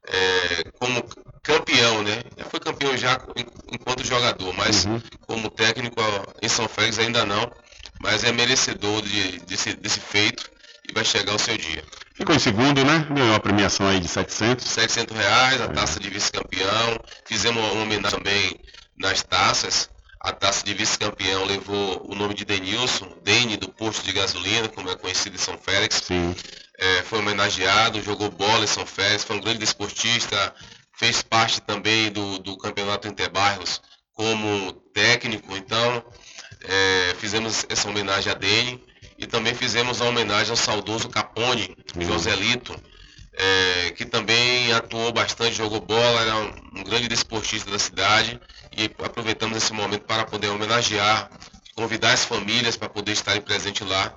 é, como campeão, né? Já foi campeão já en- enquanto jogador, mas como técnico em São Félix ainda não. Mas é merecedor de- desse, desse feito e vai chegar o seu dia. Ficou em segundo, né? Ganhou uma premiação aí de 700. 700 reais, a taça de vice-campeão. Fizemos uma homenagem também nas taças. A taça de vice-campeão levou o nome de Denilson, Dene do posto de gasolina, como é conhecido em São Félix. É, foi homenageado, jogou bola em São Félix, foi um grande desportista, fez parte também do, do campeonato Interbairros como técnico. Então, é, fizemos essa homenagem a Dene e também fizemos a homenagem ao saudoso Capone, Joselito, é, que também atuou bastante, jogou bola, era um, um grande desportista da cidade e aproveitamos esse momento para poder homenagear, convidar as famílias para poder estarem presentes lá.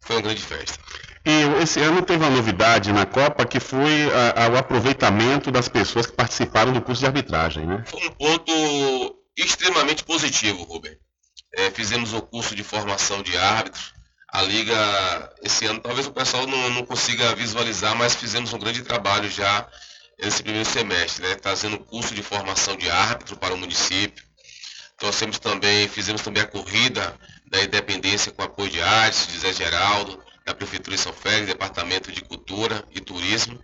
Foi uma grande festa. E esse ano teve uma novidade na Copa que foi a- a- o aproveitamento das pessoas que participaram do curso de arbitragem, né? Foi um ponto extremamente positivo, Rubem. É, fizemos o curso de formação de árbitro. A Liga, esse ano, talvez o pessoal não, não consiga visualizar, mas fizemos um grande trabalho já nesse primeiro semestre, né? Trazendo curso de formação de árbitro para o município. Trouxemos também, fizemos também a corrida da independência com apoio de artes, de Zé Geraldo, da Prefeitura de São Félix, Departamento de Cultura e Turismo.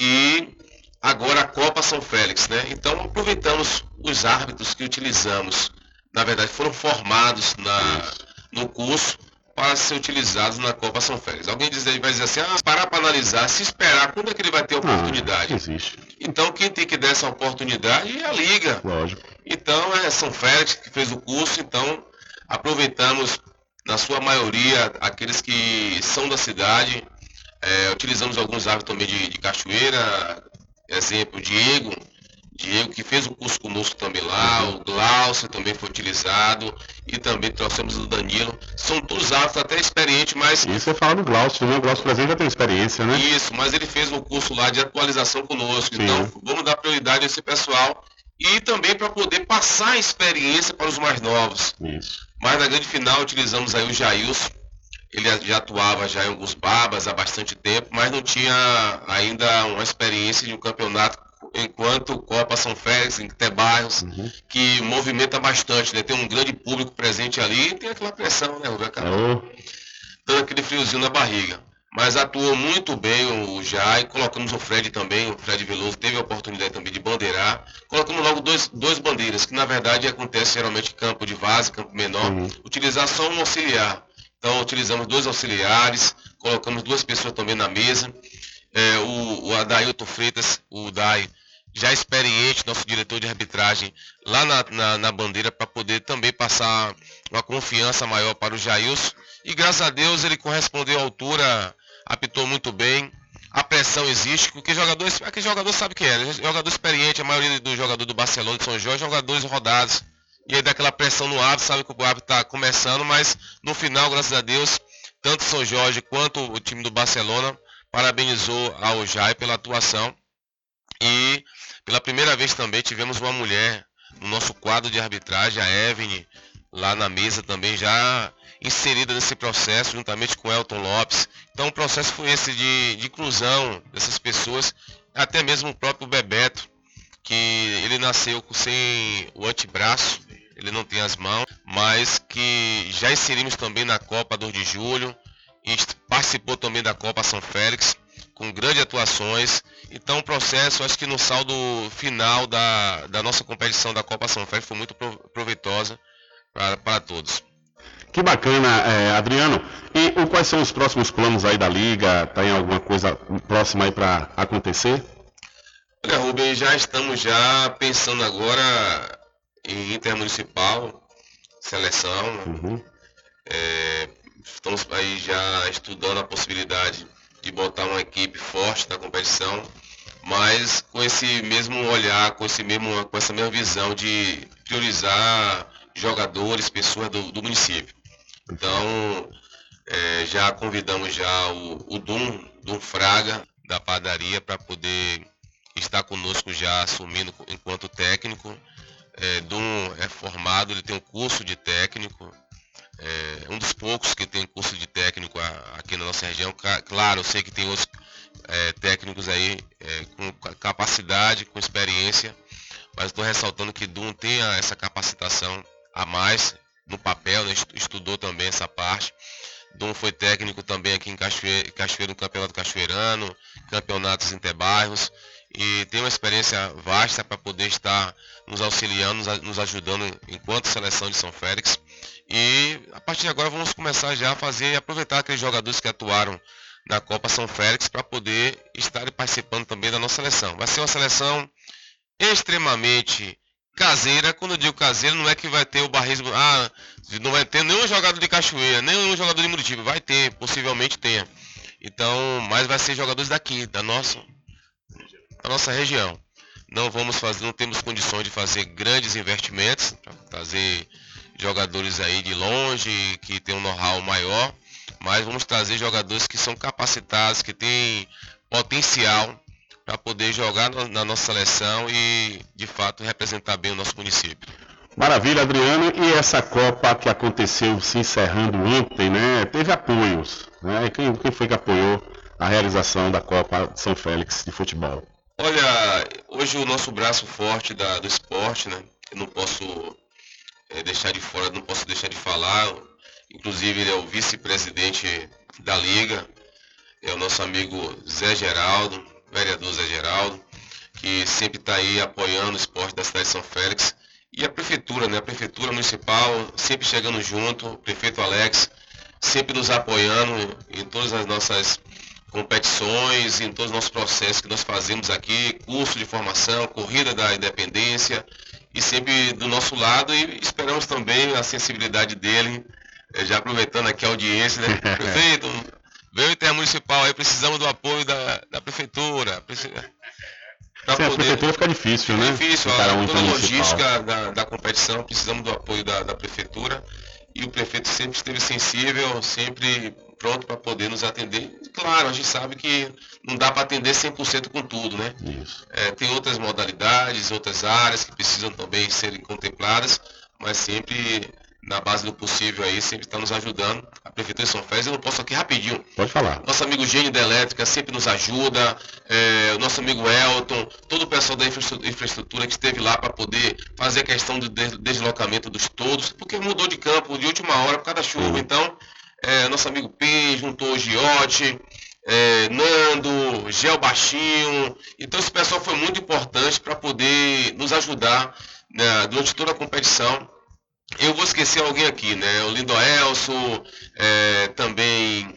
E agora a Copa São Félix, né? Então aproveitamos os árbitros que utilizamos, na verdade foram formados na, no curso para ser utilizados na Copa São Félix. Alguém diz, vai dizer assim, ah, parar para analisar, se esperar, quando é que ele vai ter oportunidade? existe. Então quem tem que dar essa oportunidade é a Liga. Lógico. Então é São Félix que fez o curso, então aproveitamos na sua maioria aqueles que são da cidade, é, utilizamos alguns árbitros também de, de cachoeira, exemplo, Diego, Diego que fez o curso conosco também lá, o Glaucio também foi utilizado e também trouxemos o Danilo. São todos árbitros até experientes, mas E você fala do Glaucio, né? O Glaucio Brasil já tem experiência, né? isso, mas ele fez um curso lá de atualização conosco. Sim. Então, vamos dar prioridade a esse pessoal e também para poder passar a experiência para os mais novos. Isso. Mas na grande final utilizamos aí o Jailson. Ele já atuava já em alguns babas há bastante tempo, mas não tinha ainda uma experiência de um campeonato enquanto Copa São Félix, em Tebairros, que movimenta bastante, né? Tem um grande público presente ali e tem aquela pressão, né, Rubem? Acaba dando aquele friozinho na barriga. Mas atuou muito bem o Jai, colocamos o Fred também, o Fred Veloso teve a oportunidade também de bandeirar. Colocamos logo dois, dois bandeiras, que na verdade acontece geralmente em campo de vaza, campo menor, utilizar só um auxiliar. Então utilizamos dois auxiliares, colocamos duas pessoas também na mesa. É, o, o Adailton Freitas, o Dai, já experiente, nosso diretor de arbitragem, lá na, na, na bandeira para poder também passar uma confiança maior para o Jailson. E graças a Deus ele correspondeu à altura, apitou muito bem. A pressão existe, porque jogador, aquele jogador sabe que é, né? jogador experiente, a maioria dos jogadores do Barcelona de São Jorge, jogadores rodados. E aí daquela pressão no árbitro, sabe que o árbitro está começando, mas no final, graças a Deus, tanto São Jorge quanto o time do Barcelona parabenizou ao Jai pela atuação. Pela primeira vez também tivemos uma mulher no nosso quadro de arbitragem, a Evelyn, lá na mesa também já inserida nesse processo, juntamente com Elton Lopes. Então o processo foi esse de, de inclusão dessas pessoas, até mesmo o próprio Bebeto, que ele nasceu sem o antebraço, ele não tem as mãos, mas que já inserimos também na Copa 2 de Julho, e participou também da Copa São Félix, com grandes atuações. Então o processo, acho que no saldo final da, da nossa competição da Copa São Félix foi muito proveitosa para, para todos. Que bacana, é, Adriano. E o, quais são os próximos planos aí da Liga? Tem alguma coisa próxima aí para acontecer? Olha, Rubem, já estamos já pensando agora em intermunicipal, seleção. Uhum. É, estamos aí já estudando a possibilidade de botar uma equipe forte na competição, mas com esse mesmo olhar, com, esse mesmo, com essa mesma visão de priorizar jogadores, pessoas do, do município. Então, é, já convidamos já o, o Dum, Dum Fraga, da padaria, para poder estar conosco já assumindo enquanto técnico. É, Dum é formado, ele tem um curso de técnico, é um dos poucos que tem curso de técnico aqui na nossa região. Claro, eu sei que tem outros é, técnicos aí é, com capacidade, com experiência, mas estou ressaltando que Dum tem essa capacitação a mais no papel, né? estudou também essa parte. Dum foi técnico também aqui em Cachoeiro, Cachoeiro no Campeonato Cachoeirano, campeonatos interbairros e tem uma experiência vasta para poder estar nos auxiliando, nos ajudando enquanto seleção de São Félix. E a partir de agora vamos começar já a fazer e aproveitar aqueles jogadores que atuaram na Copa São Félix para poder estar participando também da nossa seleção. Vai ser uma seleção extremamente caseira. Quando eu digo caseira, não é que vai ter o barrismo. Ah, não vai ter nenhum jogador de Cachoeira, nenhum jogador de Muritiba. Vai ter, possivelmente tenha. Então, mas vai ser jogadores daqui, da nossa, da nossa região. Não vamos fazer, não temos condições de fazer grandes investimentos, trazer jogadores aí de longe, que tem um know-how maior, mas vamos trazer jogadores que são capacitados, que têm potencial para poder jogar na nossa seleção e, de fato, representar bem o nosso município. Maravilha, Adriano. E essa Copa que aconteceu se encerrando ontem, né? Teve apoios, né? Quem, quem foi que apoiou a realização da Copa São Félix de futebol? Olha, hoje o nosso braço forte da, do esporte, né? Eu não posso é, deixar de fora, não posso deixar de falar. Inclusive ele é o vice-presidente da Liga, é o nosso amigo Zé Geraldo, vereador Zé Geraldo, que sempre está aí apoiando o esporte da cidade de São Félix. E a prefeitura, né? A prefeitura municipal sempre chegando junto, o prefeito Alex sempre nos apoiando em todas as nossas competições, em todos os nossos processos que nós fazemos aqui, curso de formação, corrida da independência, e sempre do nosso lado e esperamos também a sensibilidade dele, eh, já aproveitando aqui a audiência, né? Prefeito, veio o intermunicipal aí, precisamos do apoio da, da prefeitura. Pra Sim, poder... a prefeitura fica difícil, né? Difícil, a, toda a logística da, da competição, precisamos do apoio da, da prefeitura e o prefeito sempre esteve sensível, sempre pronto para poder nos atender. Claro, a gente sabe que não dá para atender 100% com tudo, né? É, tem outras modalidades, outras áreas que precisam também serem contempladas, mas sempre na base do possível aí, sempre está nos ajudando. A Prefeitura de São Félix, eu não posso aqui rapidinho. Pode falar. Nosso amigo Gênio da Elétrica sempre nos ajuda, é, o nosso amigo Elton, todo o pessoal da infraestrutura que esteve lá para poder fazer a questão do deslocamento dos todos, porque mudou de campo de última hora por causa da chuva. Uhum. Então, é, nosso amigo P juntou o Giote, é, Nando, Gel Baixinho. Então esse pessoal foi muito importante para poder nos ajudar né, durante toda a competição. Eu vou esquecer alguém aqui, né? O Lindo Elso, é, também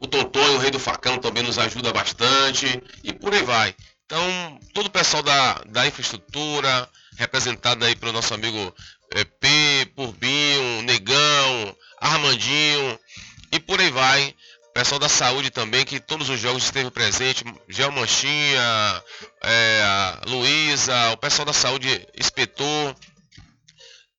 o Tontonho, o Rei do Facão, também nos ajuda bastante. E por aí vai. Então, todo o pessoal da, da infraestrutura, representado aí pelo nosso amigo é, P, Purbinho, Negão, Armandinho e por aí vai. Pessoal da saúde também, que todos os jogos esteve presente, Gel Manchinha, é, Luísa, o pessoal da saúde inspetor,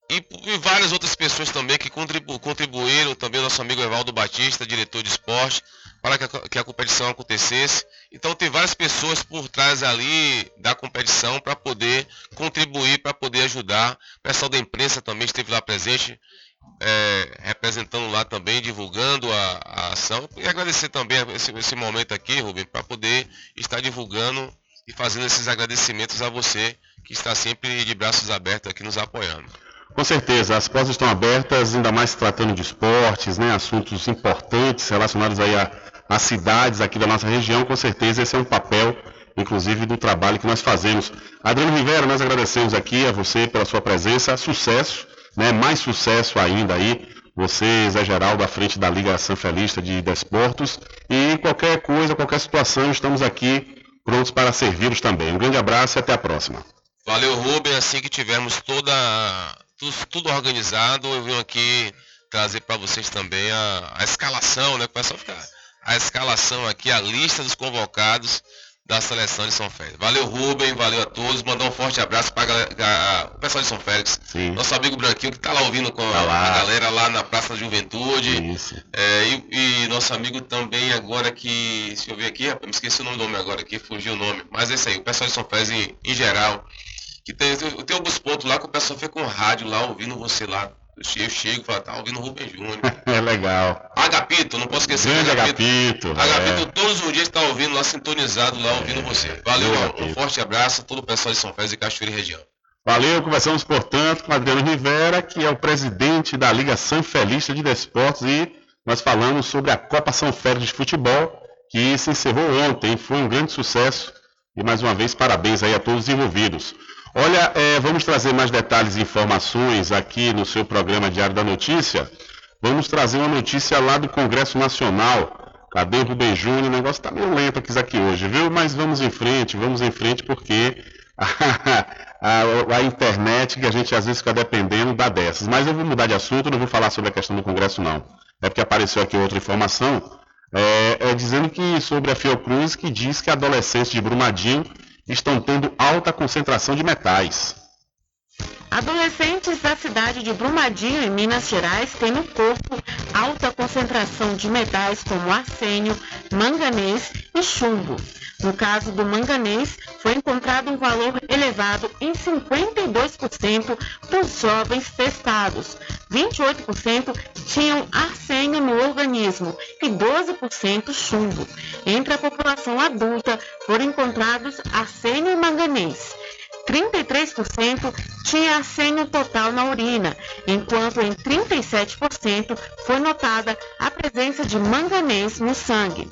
e, e, várias outras pessoas também que contribu, contribuíram, também o nosso amigo Evaldo Batista, diretor de esporte, para que a, que a, competição acontecesse. Então tem várias pessoas por trás ali da competição para poder contribuir, para poder ajudar. O pessoal da imprensa também esteve lá presente, é, representando lá também, divulgando a, a, ação. E agradecer também esse, esse momento aqui, Rubem, para poder estar divulgando e fazendo esses agradecimentos a você que está sempre de braços abertos aqui nos apoiando. Com certeza, as portas estão abertas, ainda mais tratando de esportes, né, assuntos importantes relacionados aí a, a cidades aqui da nossa região. Com certeza, esse é um papel, inclusive, do trabalho que nós fazemos. Adriano Rivera, nós agradecemos aqui a você pela sua presença, sucesso, né, mais sucesso ainda aí. Você, Zé Geraldo, à frente da Liga Sanfelista de Desportos. E qualquer coisa, qualquer situação, estamos aqui prontos para servi-los também. Um grande abraço e até a próxima. Valeu, Rubem. Assim que tivermos toda tudo, organizado. Eu vim aqui trazer para vocês também a, a escalação, né? O pessoal ficar a escalação aqui, a lista dos convocados da seleção de São Félix. Valeu, Rubem, valeu a todos. Mandar um forte abraço para o pessoal de São Félix. Sim. Nosso amigo Branquinho que está lá ouvindo com tá a, a, galera lá na Praça da Juventude. Isso. É, e, e, nosso amigo também agora que. Deixa eu ver aqui, me esqueci o nome do homem agora aqui, fugiu o nome. Mas é isso aí, o pessoal de São Félix em, em geral que tem, tem alguns pontos lá que o pessoal fica com rádio lá, ouvindo você lá. Eu chego e falo, tá ouvindo o Rubem Júnior. é legal. Agapito, não posso esquecer Grande Agapito. Agapito, é. todos os dias está ouvindo lá, sintonizado lá, ouvindo é. você. Valeu, um, um forte abraço a todo o pessoal de São Félix e Cachoeira e região. Valeu, conversamos, portanto, com Adriano Rivera, que é o presidente da Liga Sanfelista de Desportos, e nós falamos sobre a Copa São Félix de Futebol, que se encerrou ontem, foi um grande sucesso, e mais uma vez, parabéns aí a todos os envolvidos. Olha, é, vamos trazer mais detalhes e informações aqui no seu programa Diário da Notícia. Vamos trazer uma notícia lá do Congresso Nacional. Cadê o Rubem Júnior? O negócio está meio lento aqui hoje, viu? Mas vamos em frente, vamos em frente, porque a, a, a, internet que a gente às vezes fica dependendo dá dessas. Mas eu vou mudar de assunto, não vou falar sobre a questão do Congresso, não. É porque apareceu aqui outra informação, é, é dizendo que sobre a Fiocruz, que diz que adolescentes de Brumadinho estão tendo alta concentração de metais. Adolescentes da cidade de Brumadinho, em Minas Gerais, têm no corpo alta concentração de metais como arsênio, manganês e chumbo. No caso do manganês, foi encontrado um valor elevado em 52% dos jovens testados. 28% tinham arsênio no organismo e 12% chumbo. Entre a população adulta, foram encontrados arsênio e manganês. 33% tinha arsênio total na urina, enquanto em 37% foi notada a presença de manganês no sangue.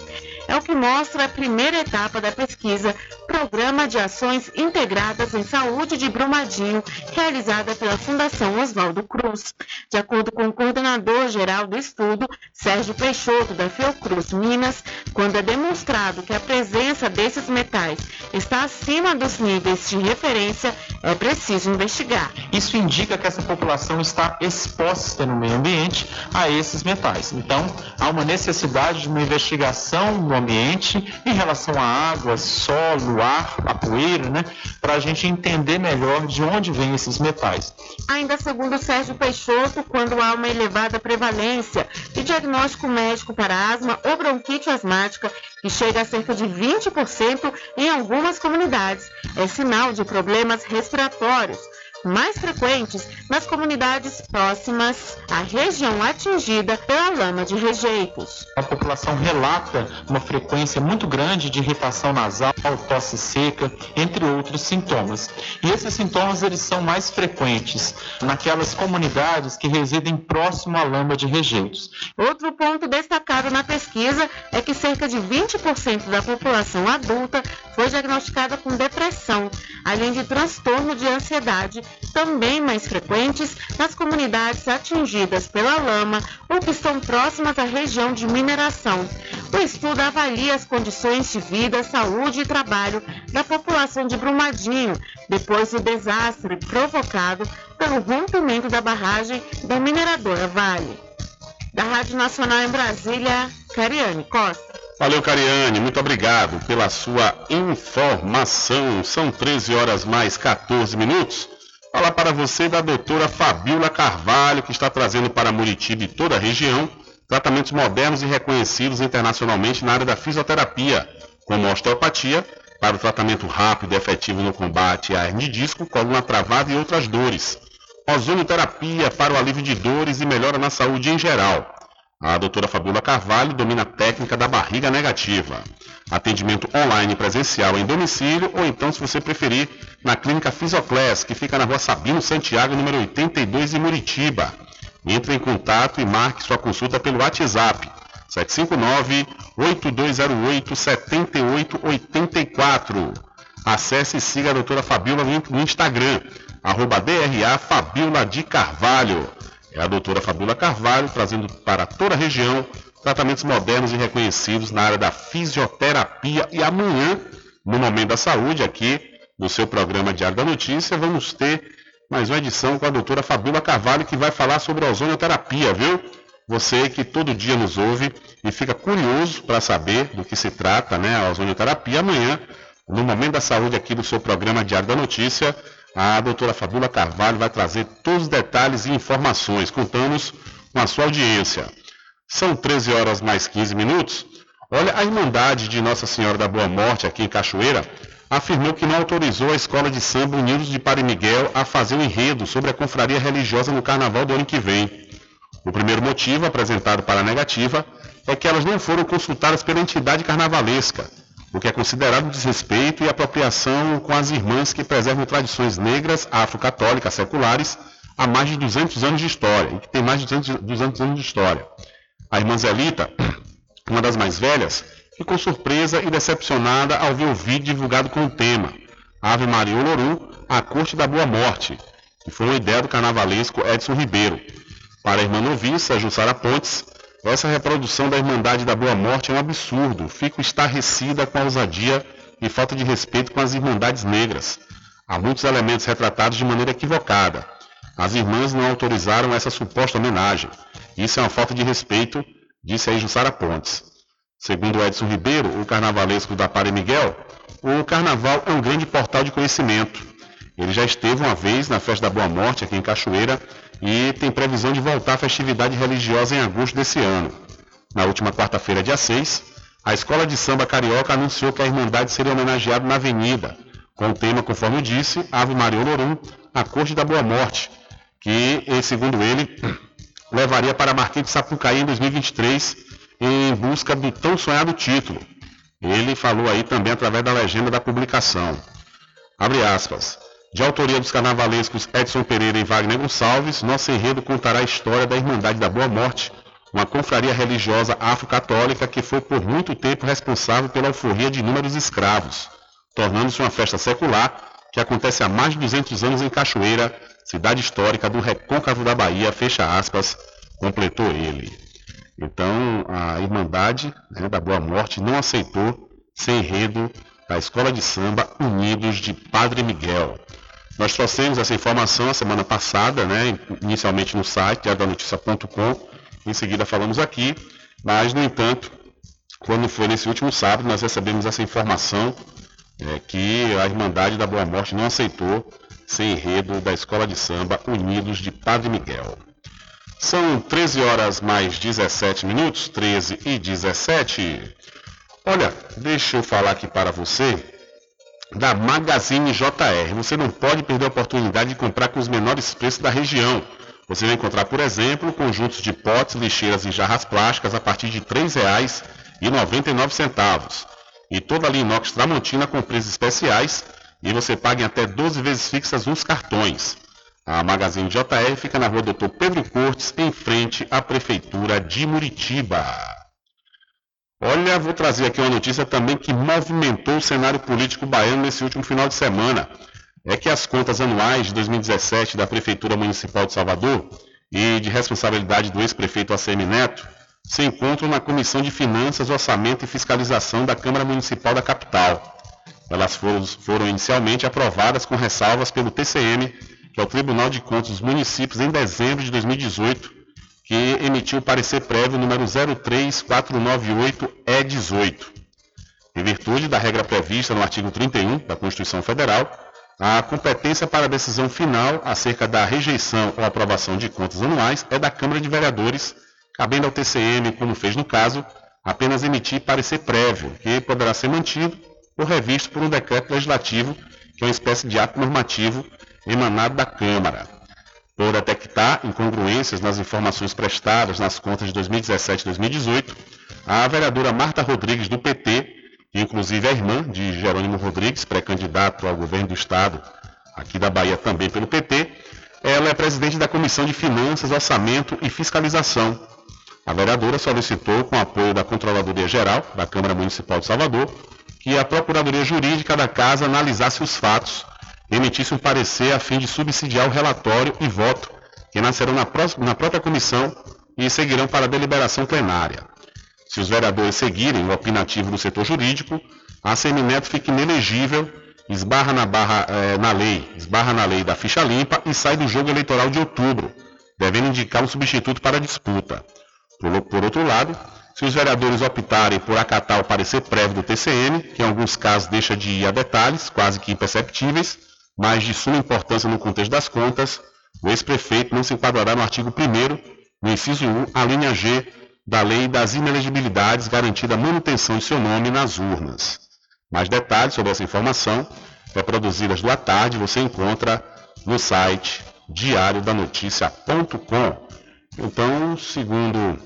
É o que mostra a primeira etapa da pesquisa Programa de Ações Integradas em Saúde de Brumadinho, realizada pela Fundação Oswaldo Cruz. De acordo com o coordenador geral do estudo, Sérgio Peixoto, da Fiocruz Minas, quando é demonstrado que a presença desses metais está acima dos níveis de referência, é preciso investigar. Isso indica que essa população está exposta no meio ambiente a esses metais. Então, há uma necessidade de uma investigação no ambiente em relação à água, solo, ar, a poeira, né? Para a gente entender melhor de onde vêm esses metais. Ainda segundo Sérgio Peixoto, quando há uma elevada prevalência de diagnóstico médico para asma ou bronquite asmática, que chega a cerca de 20% em algumas comunidades, é sinal de problemas respiratórios mais frequentes nas comunidades próximas à região atingida pela lama de rejeitos. A população relata uma frequência muito grande de irritação nasal, tosse seca, entre outros sintomas. E esses sintomas eles são mais frequentes naquelas comunidades que residem próximo à lama de rejeitos. Outro ponto destacado na pesquisa é que cerca de 20% da população adulta foi diagnosticada com depressão, além de transtorno de ansiedade também mais frequentes nas comunidades atingidas pela lama ou que estão próximas à região de mineração. O estudo avalia as condições de vida, saúde e trabalho da população de Brumadinho depois do desastre provocado pelo rompimento da barragem da mineradora Vale. Da Rádio Nacional em Brasília, Cariane Costa. Valeu, Cariane, muito obrigado pela sua informação. São 13 horas mais 14 minutos. Falar para você da doutora Fabiola Carvalho, que está trazendo para Muritiba e toda a região tratamentos modernos e reconhecidos internacionalmente na área da fisioterapia, como osteopatia, para o tratamento rápido e efetivo no combate à hernia disco, coluna travada e outras dores. Ozonioterapia para o alívio de dores e melhora na saúde em geral. A doutora Fabiola Carvalho domina a técnica da barriga negativa. Atendimento online presencial em domicílio ou então, se você preferir, na Clínica Fisioclass, que fica na rua Sabino Santiago, número 82, em Muritiba. Entre em contato e marque sua consulta pelo WhatsApp 759-8208-7884. Acesse e siga a doutora Fabiola no Instagram, arroba DRA Fabiola de Carvalho. É a doutora Fabiola Carvalho trazendo para toda a região tratamentos modernos e reconhecidos na área da fisioterapia. E amanhã, no Momento da Saúde, aqui no seu programa Diário da Notícia, vamos ter mais uma edição com a doutora Fabiola Carvalho, que vai falar sobre a ozonioterapia, viu? Você que todo dia nos ouve e fica curioso para saber do que se trata, né, a ozonioterapia, amanhã, no Momento da Saúde aqui do seu programa Diário da Notícia, a doutora Fabiola Carvalho vai trazer todos os detalhes e informações. Contamos com a sua audiência. São 13 horas mais 15 minutos. Olha, a Irmandade de Nossa Senhora da Boa Morte, aqui em Cachoeira, afirmou que não autorizou a escola de samba Unidos de Padre Miguel a fazer um enredo sobre a confraria religiosa no carnaval do ano que vem. O primeiro motivo apresentado para a negativa é que elas não foram consultadas pela entidade carnavalesca, o que é considerado desrespeito e apropriação com as irmãs que preservam tradições negras, afro-católicas, seculares, há mais de 200 anos de história, e que tem mais de 200, 200 anos de história. A irmã Zelita, uma das mais velhas, ficou surpresa e decepcionada ao ver o vídeo divulgado com o tema Ave Maria Olorum, a Corte da Boa Morte, que foi uma ideia do carnavalesco Edson Ribeiro. Para a irmã noviça, Jussara Pontes, essa reprodução da Irmandade da Boa Morte é um absurdo. Fico estarrecida com a ousadia e falta de respeito com as Irmandades Negras. Há muitos elementos retratados de maneira equivocada. As irmãs não autorizaram essa suposta homenagem. Isso é uma falta de respeito, disse aí Jussara Pontes. Segundo Edson Ribeiro, o carnavalesco da Pare Miguel, o carnaval é um grande portal de conhecimento. Ele já esteve uma vez na Festa da Boa Morte, aqui em Cachoeira, e tem previsão de voltar à festividade religiosa em agosto desse ano. Na última quarta-feira, dia 6, a Escola de Samba Carioca anunciou que a Irmandade seria homenageada na Avenida, com o tema, conforme disse, Ave Maria Olorum, a Corte da Boa Morte, que, segundo ele, levaria para Marquês de Sapucaí em 2023 em busca do tão sonhado título. Ele falou aí também através da legenda da publicação. Abre aspas de autoria dos carnavalescos Edson Pereira e Wagner Gonçalves, nosso enredo contará a história da Irmandade da Boa Morte, uma confraria religiosa afro-católica que foi por muito tempo responsável pela alforria de inúmeros escravos, tornando-se uma festa secular que acontece há mais de 200 anos em Cachoeira, cidade histórica do recôncavo da Bahia, fecha aspas, completou ele. Então, a Irmandade né, da Boa Morte não aceitou ser enredo da Escola de Samba Unidos de Padre Miguel. Nós trouxemos essa informação a semana passada, né, inicialmente no site diariodanoticia.com, em seguida falamos aqui, mas, no entanto, quando foi nesse último sábado, nós recebemos essa informação é, que a Irmandade da Boa Morte não aceitou ser enredo da Escola de Samba Unidos de Padre Miguel. São 13 horas mais 17 minutos, 13 e 17. Olha, deixa eu falar aqui para você da Magazine JR. Você não pode perder a oportunidade de comprar com os menores preços da região. Você vai encontrar, por exemplo, conjuntos de potes, lixeiras e jarras plásticas a partir de R$ 3,99. E toda a linha inox Tramontina com preços especiais e você paga em até 12 vezes fixas nos cartões. A Magazine JR fica na rua Doutor Pedro Cortes, em frente à Prefeitura de Muritiba. Olha, vou trazer aqui uma notícia também que movimentou o cenário político baiano nesse último final de semana. É que as contas anuais de 2017 da Prefeitura Municipal de Salvador e de responsabilidade do ex-prefeito ACM Neto se encontram na Comissão de Finanças, Orçamento e Fiscalização da Câmara Municipal da capital. Elas foram, inicialmente aprovadas com ressalvas pelo TCM, que é o Tribunal de Contas dos Municípios, em dezembro de 2018, que emitiu parecer prévio número 03498-E18. Em virtude da regra prevista no artigo 31 da Constituição Federal, a competência para a decisão final acerca da rejeição ou aprovação de contas anuais é da Câmara de Vereadores, cabendo ao TCM, como fez no caso, apenas emitir parecer prévio, que poderá ser mantido ou revisto por um decreto legislativo, que é uma espécie de ato normativo emanado da Câmara. Por detectar incongruências nas informações prestadas nas contas de 2017 e 2018, a vereadora Marta Rodrigues, do PT, que inclusive é irmã de Jerônimo Rodrigues, pré-candidato ao governo do Estado, aqui da Bahia também pelo PT, ela é presidente da Comissão de Finanças, Orçamento e Fiscalização. A vereadora solicitou, com apoio da Controladoria Geral da Câmara Municipal de Salvador, que a Procuradoria Jurídica da Casa analisasse os fatos emitisse um parecer a fim de subsidiar o relatório e voto, que nascerão na, na própria comissão e seguirão para a deliberação plenária. Se os vereadores seguirem o opinativo do setor jurídico, a Semineto fica inelegível, esbarra na, barra, eh, na lei, esbarra na lei da ficha limpa e sai do jogo eleitoral de outubro, devendo indicar um substituto para a disputa. Por, por outro lado, se os vereadores optarem por acatar o parecer prévio do TCM, que em alguns casos deixa de ir a detalhes, quase que imperceptíveis, mas de suma importância no contexto das contas, o ex-prefeito não se enquadrará no artigo 1 no inciso 1, a linha G da Lei das Inelegibilidades, garantida a manutenção de seu nome nas urnas. Mais detalhes sobre essa informação, reproduzidas do à tarde, você encontra no site diariodanoticia.com. Então, segundo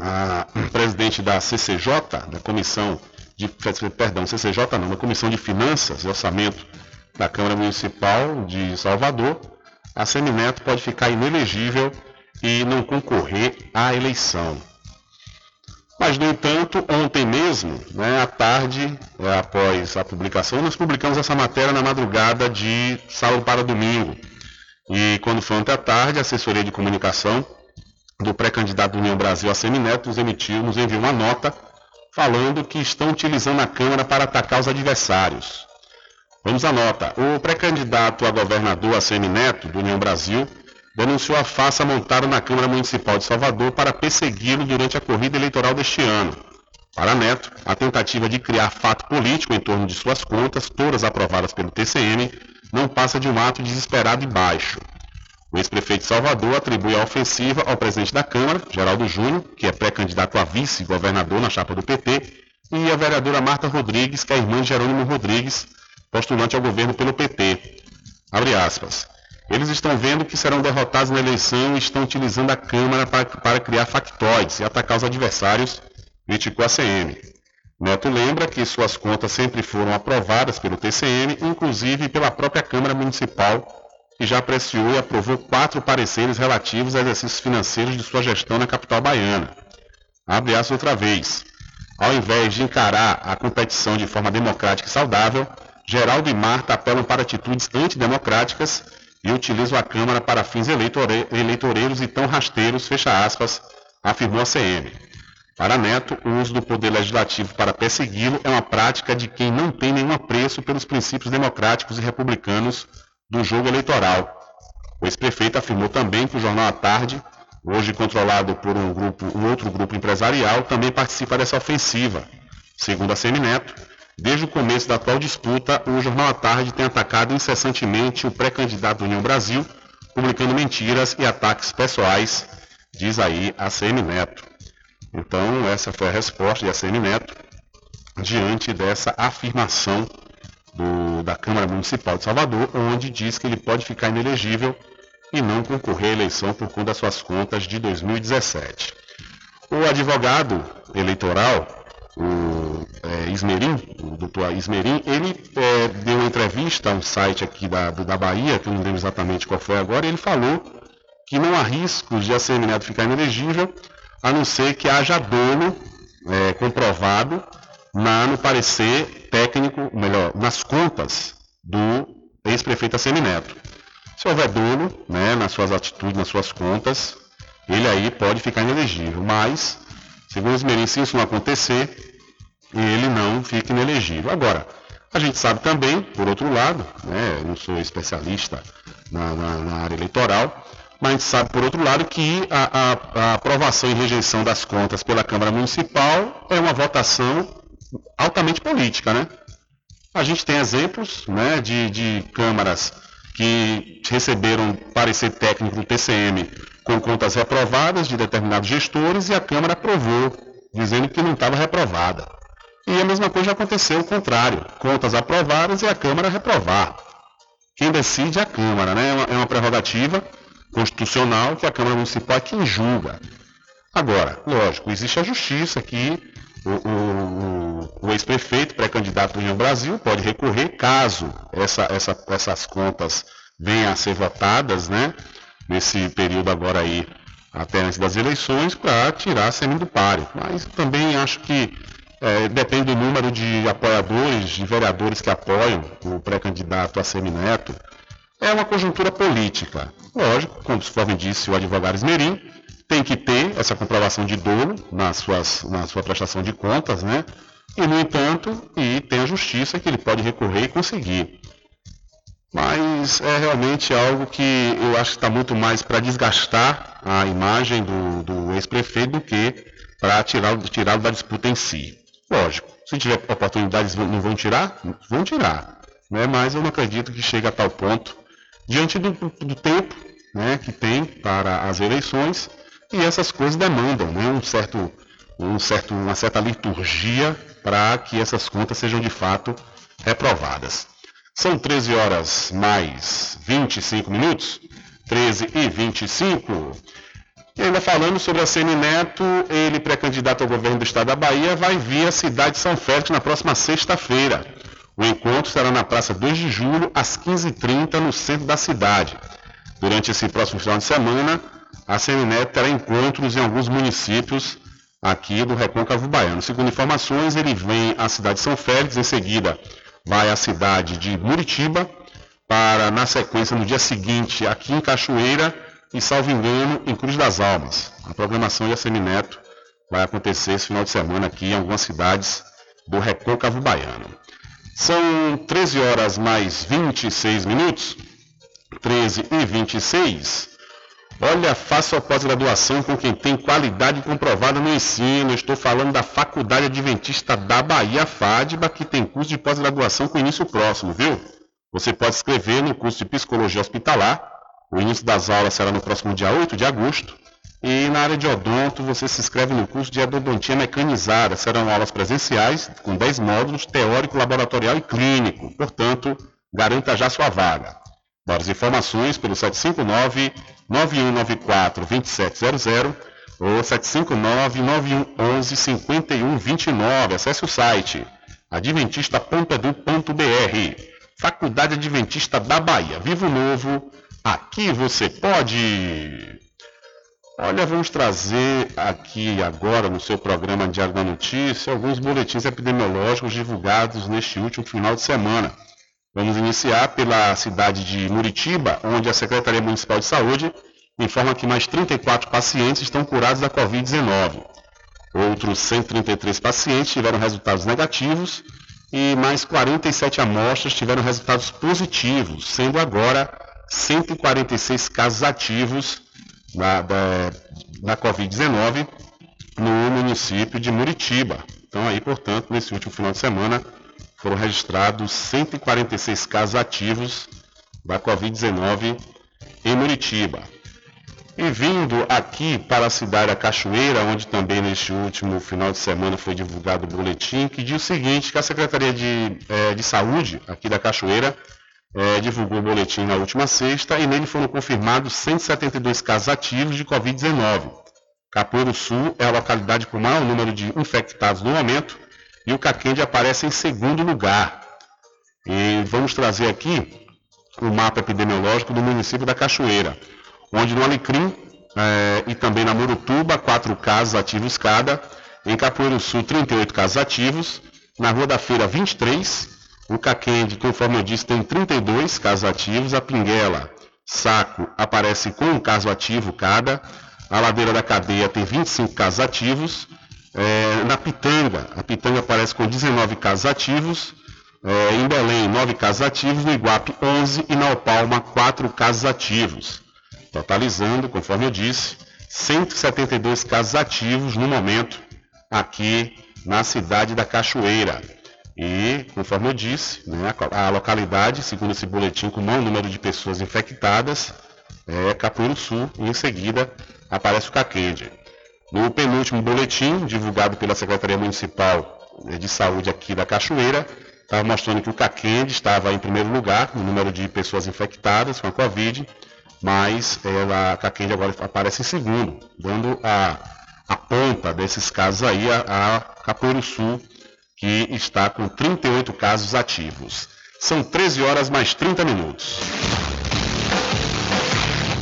a presidente da CCJ, da Comissão de, perdão, CCJ não, da Comissão de Finanças e Orçamento da Câmara Municipal de Salvador, a Semineto pode ficar inelegível e não concorrer à eleição. Mas, no entanto, ontem mesmo, né, à tarde, é, após a publicação, nós publicamos essa matéria na madrugada de sábado para domingo. E quando foi ontem à tarde, a assessoria de comunicação do pré-candidato do União Brasil a Semineto nos emitiu, nos enviou uma nota falando que estão utilizando a Câmara para atacar os adversários. Vamos à nota. O pré-candidato a governador ACM Neto, do União Brasil, denunciou a farsa montada na Câmara Municipal de Salvador para persegui-lo durante a corrida eleitoral deste ano. Para Neto, a tentativa de criar fato político em torno de suas contas, todas aprovadas pelo TCM, não passa de um ato desesperado e baixo. O ex-prefeito de Salvador atribui a ofensiva ao presidente da Câmara, Geraldo Júnior, que é pré-candidato a vice-governador na chapa do PT, e a vereadora Marta Rodrigues, que é irmã de Jerônimo Rodrigues, postulante ao governo pelo PT. Abre aspas. Eles estão vendo que serão derrotados na eleição e estão utilizando a Câmara para, para criar factóides e atacar os adversários, criticou a CM. Neto lembra que suas contas sempre foram aprovadas pelo TCM, inclusive pela própria Câmara Municipal, que já apreciou e aprovou quatro pareceres relativos a exercícios financeiros de sua gestão na capital baiana. Abre aspas outra vez. Ao invés de encarar a competição de forma democrática e saudável, Geraldo e Marta apelam para atitudes antidemocráticas e utilizam a Câmara para fins eleitore eleitoreiros e tão rasteiros, fecha aspas, afirmou a CM. Para Neto, o uso do poder legislativo para persegui-lo é uma prática de quem não tem nenhum apreço pelos princípios democráticos e republicanos do jogo eleitoral. O ex-prefeito afirmou também que o jornal à tarde, hoje controlado por um, grupo, um outro grupo empresarial, também participa dessa ofensiva. Segundo a Semineto, Desde o começo da atual disputa, o Jornal à Tarde tem atacado incessantemente o pré-candidato União Brasil, publicando mentiras e ataques pessoais, diz aí a CM Neto. Então, essa foi a resposta de ACM Neto diante dessa afirmação do, da Câmara Municipal de Salvador, onde diz que ele pode ficar inelegível e não concorrer à eleição por conta das suas contas de 2017. O advogado eleitoral o é, Ismerim, o doutor Ismerim, ele é, deu entrevista a um site aqui da, da Bahia, que eu não lembro exatamente qual foi agora, e ele falou que não há riscos de a Semineto ficar inelegível, a não ser que haja dolo é, comprovado na, no parecer técnico, melhor, nas contas do ex-prefeito Semineto. Se houver dolo né, nas suas atitudes, nas suas contas, ele aí pode ficar inelegível, mas Segundo os Merim, se isso não acontecer, ele não fica inelegível. Agora, a gente sabe também, por outro lado, né, não sou especialista na, na, na, área eleitoral, mas a gente sabe, por outro lado, que a, a, a aprovação e rejeição das contas pela Câmara Municipal é uma votação altamente política, né? A gente tem exemplos né, de, de câmaras que receberam parecer técnico do TCM com contas reprovadas de determinados gestores e a Câmara aprovou, dizendo que não estava reprovada. E a mesma coisa aconteceu o contrário, contas aprovadas e a Câmara reprovar. Quem decide é a Câmara, né? É uma, é uma prerrogativa constitucional que a Câmara Municipal é quem julga. Agora, lógico, existe a justiça que o, o, o ex-prefeito, pré-candidato do União Brasil, pode recorrer caso essa, essa, essas contas venham a ser votadas, né? Nesse período agora aí, até antes das eleições, para tirar a semi do páreo. Mas também acho que é, depende do número de apoiadores, de vereadores que apoiam o pré-candidato a semineto. É uma conjuntura política. Lógico, conforme disse o advogado Esmerim, tem que ter essa comprovação de dolo nas suas, na sua prestação de contas, né? E, no entanto, e tem a justiça que ele pode recorrer e conseguir. Mas é realmente algo que eu acho que está muito mais para desgastar a imagem do, do ex-prefeito do que para tirá-lo tirá da disputa em si. Lógico, se tiver oportunidades não vão tirar? Vão tirar. Né? Mas eu não acredito que chegue a tal ponto, diante do, do tempo né, que tem para as eleições, e essas coisas demandam né, um certo, um certo, uma certa liturgia para que essas contas sejam de fato reprovadas. São 13 horas mais 25 minutos. 13 e 25. E ainda falando sobre a Semineto, ele, pré-candidato ao governo do estado da Bahia, vai vir à cidade de São Félix na próxima sexta-feira. O encontro será na Praça 2 de Julho, às 15h30, no centro da cidade. Durante esse próximo final de semana, a Semineto terá encontros em alguns municípios aqui do Recôncavo Baiano. Segundo informações, ele vem à cidade de São Félix, em seguida vai à cidade de Muritiba, para, na sequência, no dia seguinte, aqui em Cachoeira e, salvo engano, em Cruz das Almas. A programação de Semineto vai acontecer esse final de semana aqui em algumas cidades do Recôncavo Baiano. São 13 horas mais 26 minutos, 13 e 26. Olha, faça a pós-graduação com quem tem qualidade comprovada no ensino. Estou falando da Faculdade Adventista da Bahia, FADBA, que tem curso de pós-graduação com início próximo, viu? Você pode escrever no curso de Psicologia Hospitalar. O início das aulas será no próximo dia 8 de agosto. E na área de odonto, você se inscreve no curso de odontia mecanizada. Serão aulas presenciais, com 10 módulos, teórico, laboratorial e clínico. Portanto, garanta já sua vaga. Mais informações pelo 759 9194 2700 ou 759 9111 5129. Acesse o site adventista.edu.br. Faculdade Adventista da Bahia. Vivo Novo, aqui você pode. Olha, vamos trazer aqui agora no seu programa Diário da Notícia alguns boletins epidemiológicos divulgados neste último final de semana. Vamos iniciar pela cidade de Muritiba, onde a Secretaria Municipal de Saúde informa que mais 34 pacientes estão curados da Covid-19. Outros 133 pacientes tiveram resultados negativos e mais 47 amostras tiveram resultados positivos, sendo agora 146 casos ativos da, da, da Covid-19 no município de Muritiba. Então aí, portanto, nesse último final de semana, foram registrados 146 casos ativos da Covid-19 em Muritiba. E vindo aqui para a cidade da Cachoeira, onde também neste último final de semana foi divulgado o boletim, que diz o seguinte, que a Secretaria de, é, de Saúde aqui da Cachoeira é, divulgou o boletim na última sexta e nele foram confirmados 172 casos ativos de Covid-19. Capoeiro Sul é a localidade com maior número de infectados no momento, e o Caquende aparece em segundo lugar. E vamos trazer aqui o mapa epidemiológico do município da Cachoeira, onde no Alecrim é, e também na Murutuba, quatro casos ativos cada, em Capoeiro Sul, 38 casos ativos, na Rua da Feira, 23, o Caquende, conforme eu disse, tem 32 casos ativos, a Pinguela, Saco, aparece com um caso ativo cada, a Ladeira da Cadeia tem 25 casos ativos, É, na Pitanga, a Pitanga aparece com 19 casos ativos, é, em Belém, 9 casos ativos, no Iguape, 11 e na Opalma, 4 casos ativos. Totalizando, conforme eu disse, 172 casos ativos no momento aqui na cidade da Cachoeira. E, conforme eu disse, né, a localidade, segundo esse boletim, com o maior número de pessoas infectadas é Capoeiro Sul e em seguida aparece o Caquende. No penúltimo boletim, divulgado pela Secretaria Municipal de Saúde aqui da Cachoeira, estava mostrando que o Caquende estava em primeiro lugar no número de pessoas infectadas com a Covid, mas ela, a Caquende agora aparece em segundo, dando a, a ponta desses casos aí a, a Capoeiro Sul, que está com 38 casos ativos. São 13 horas mais 30 minutos.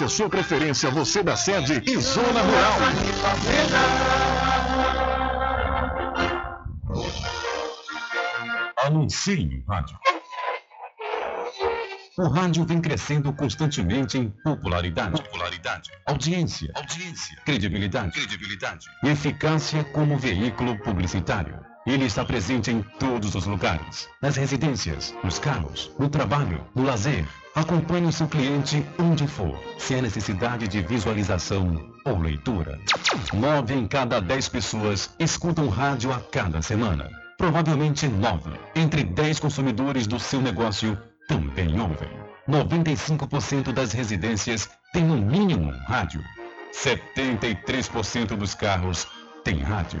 a sua preferência, você da sede e zona rural. Anuncie no rádio. O rádio vem crescendo constantemente em popularidade, popularidade, audiência, audiência, credibilidade, credibilidade e eficácia como veículo publicitário. Ele está presente em todos os lugares, nas residências, nos carros, no trabalho, no lazer. Acompanhe o seu cliente onde for, se há necessidade de visualização ou leitura. Nove em cada dez pessoas escutam rádio a cada semana. Provavelmente nove entre dez consumidores do seu negócio também ouvem. 95% das residências têm no mínimo um rádio. 73% dos carros têm rádio.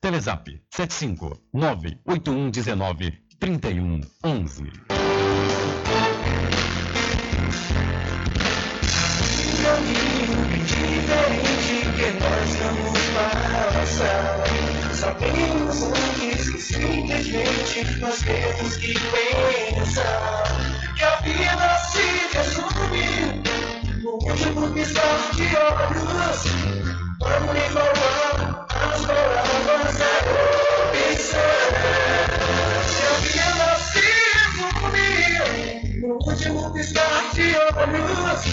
Telezap 75 98119 3111. diferente que nós vamos passar. Sabemos antes que simplesmente nós temos que pensar que a vida se resume no último piscar de olhos. Vamos enrolar as último piscar de olhos.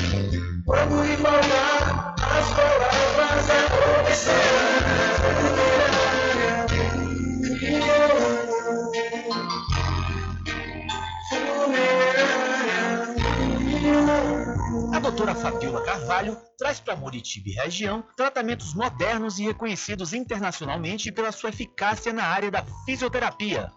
Quando embalar as palavras é opção. A doutora Fabiola Carvalho traz para Muritiba e região tratamentos modernos e reconhecidos internacionalmente pela sua eficácia na área da fisioterapia.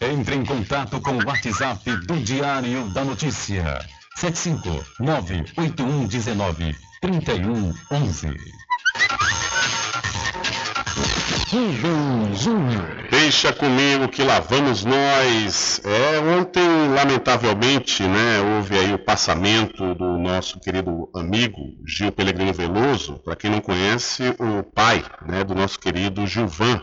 Entre em contato com o WhatsApp do Diário da Notícia. 759-8119-3111. Deixa comigo que lá vamos nós. É, ontem, lamentavelmente, né, houve aí o passamento do nosso querido amigo Gil Pelegrino Veloso. Para quem não conhece, o pai né, do nosso querido Gilvan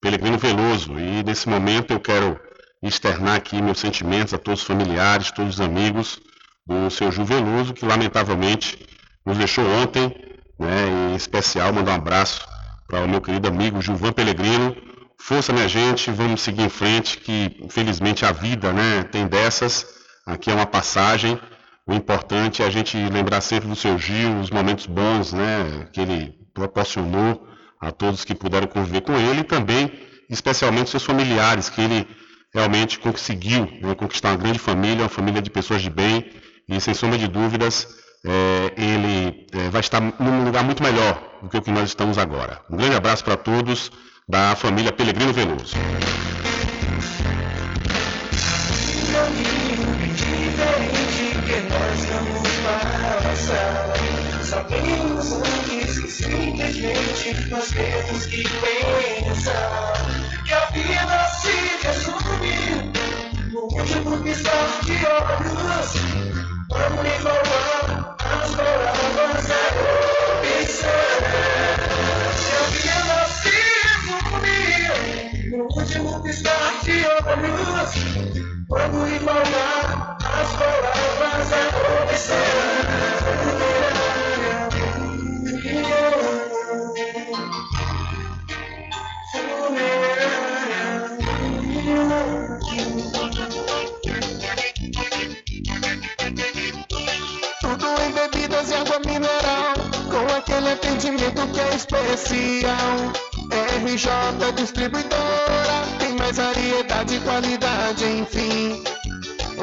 Pelegrino Veloso. E nesse momento eu quero externar aqui meus sentimentos a todos os familiares, todos os amigos do seu Gil Veloso, que lamentavelmente nos deixou ontem, né, em especial mandar um abraço para o meu querido amigo Gilvan Pelegrino. Força, minha gente, vamos seguir em frente, que infelizmente a vida né, tem dessas. Aqui é uma passagem. O importante é a gente lembrar sempre do seu Gil, os momentos bons né, que ele proporcionou a todos que puderam conviver com ele e também, especialmente, seus familiares, que ele realmente conseguiu né, conquistar uma grande família, uma família de pessoas de bem, e sem sombra de dúvidas, é, ele é, vai estar num lugar muito melhor do que o que nós estamos agora. Um grande abraço para todos da família Pelegrino Veloso. Sabemos antes que simplesmente nós temos que pensar que a vida se resume no último piscar de olhos. Vamos igualar as palavras da opção. Que a vida se resume no último piscar de olhos. Vamos igualar as palavras da opção. Tudo em bebidas e água mineral, com aquele atendimento que é especial. RJ Distribuidora, tem mais variedade e qualidade, enfim.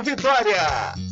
Vitória.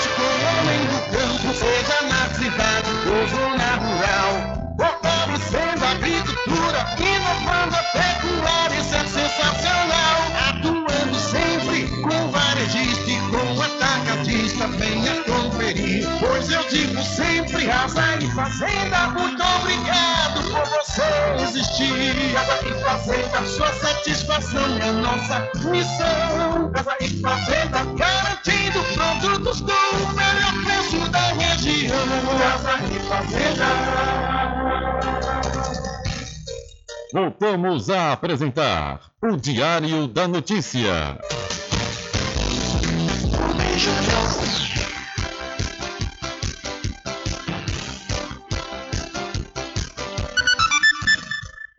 com o homem do campo, seja na cidade ou zona rural. Fortalecendo a agricultura, inovando a pecuária, isso é sensacional. Atacadista, venha conferir. Pois eu digo sempre, Casa e Fazenda, muito obrigado por você existir. Casa e Fazenda, sua satisfação é nossa missão. Casa e Fazenda, garantindo produtos do melhor preço da região. Casa e Fazenda. Voltamos a apresentar o Diário da Notícia.